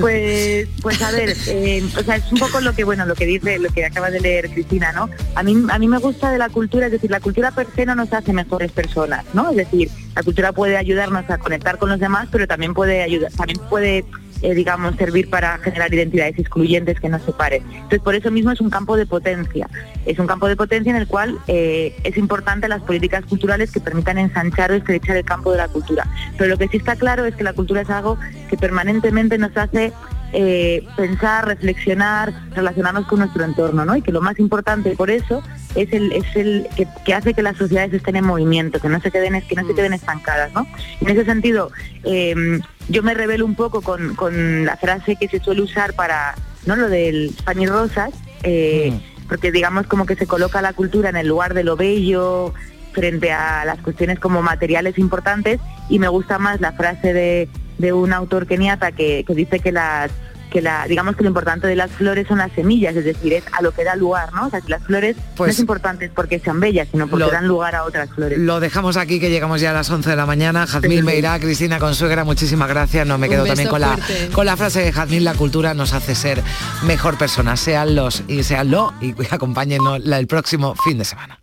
N: Pues, pues a ver, eh, o sea, es un poco lo que, bueno, lo que dice, lo que acaba de leer Cristina, ¿no? A mí, a mí me gusta de la cultura, es decir, la cultura per se no nos hace mejores personas, ¿no? Es decir, la cultura puede ayudarnos a conectar con los demás, pero también puede ayudar, también puede eh, digamos, servir para generar identidades excluyentes que nos separen. Entonces, por eso mismo es un campo de potencia. Es un campo de potencia en el cual eh, es importante las políticas culturales que permitan ensanchar o estrechar el campo de la cultura. Pero lo que sí está claro es que la cultura es algo que permanentemente nos hace eh, pensar, reflexionar, relacionarnos con nuestro entorno, ¿no? Y que lo más importante por eso es el, es el que, que hace que las sociedades estén en movimiento, que no se queden, que no se queden estancadas, ¿no? En ese sentido, eh, yo me revelo un poco con, con la frase que se suele usar para, ¿no? Lo del pan y rosas, eh, porque digamos como que se coloca la cultura en el lugar de lo bello, frente a las cuestiones como materiales importantes y me gusta más la frase de, de un autor keniata que, que dice que las que la digamos que lo importante de las flores son las semillas, es decir, es a lo que da lugar, ¿no? O sea, que las flores no
D: Pues-
N: es importante porque sean bellas, sino porque
D: Lo-
N: dan lugar a otras flores.
D: Lo dejamos aquí, que llegamos ya a las 11 de la mañana. Jazmín *laughs* Meirá, Cristina Consuegra, muchísimas gracias. No me quedo también con la, con la frase de Jazmín, la cultura nos hace ser mejor persona. Sean los y seanlo y acompáñenos la- el próximo fin de semana.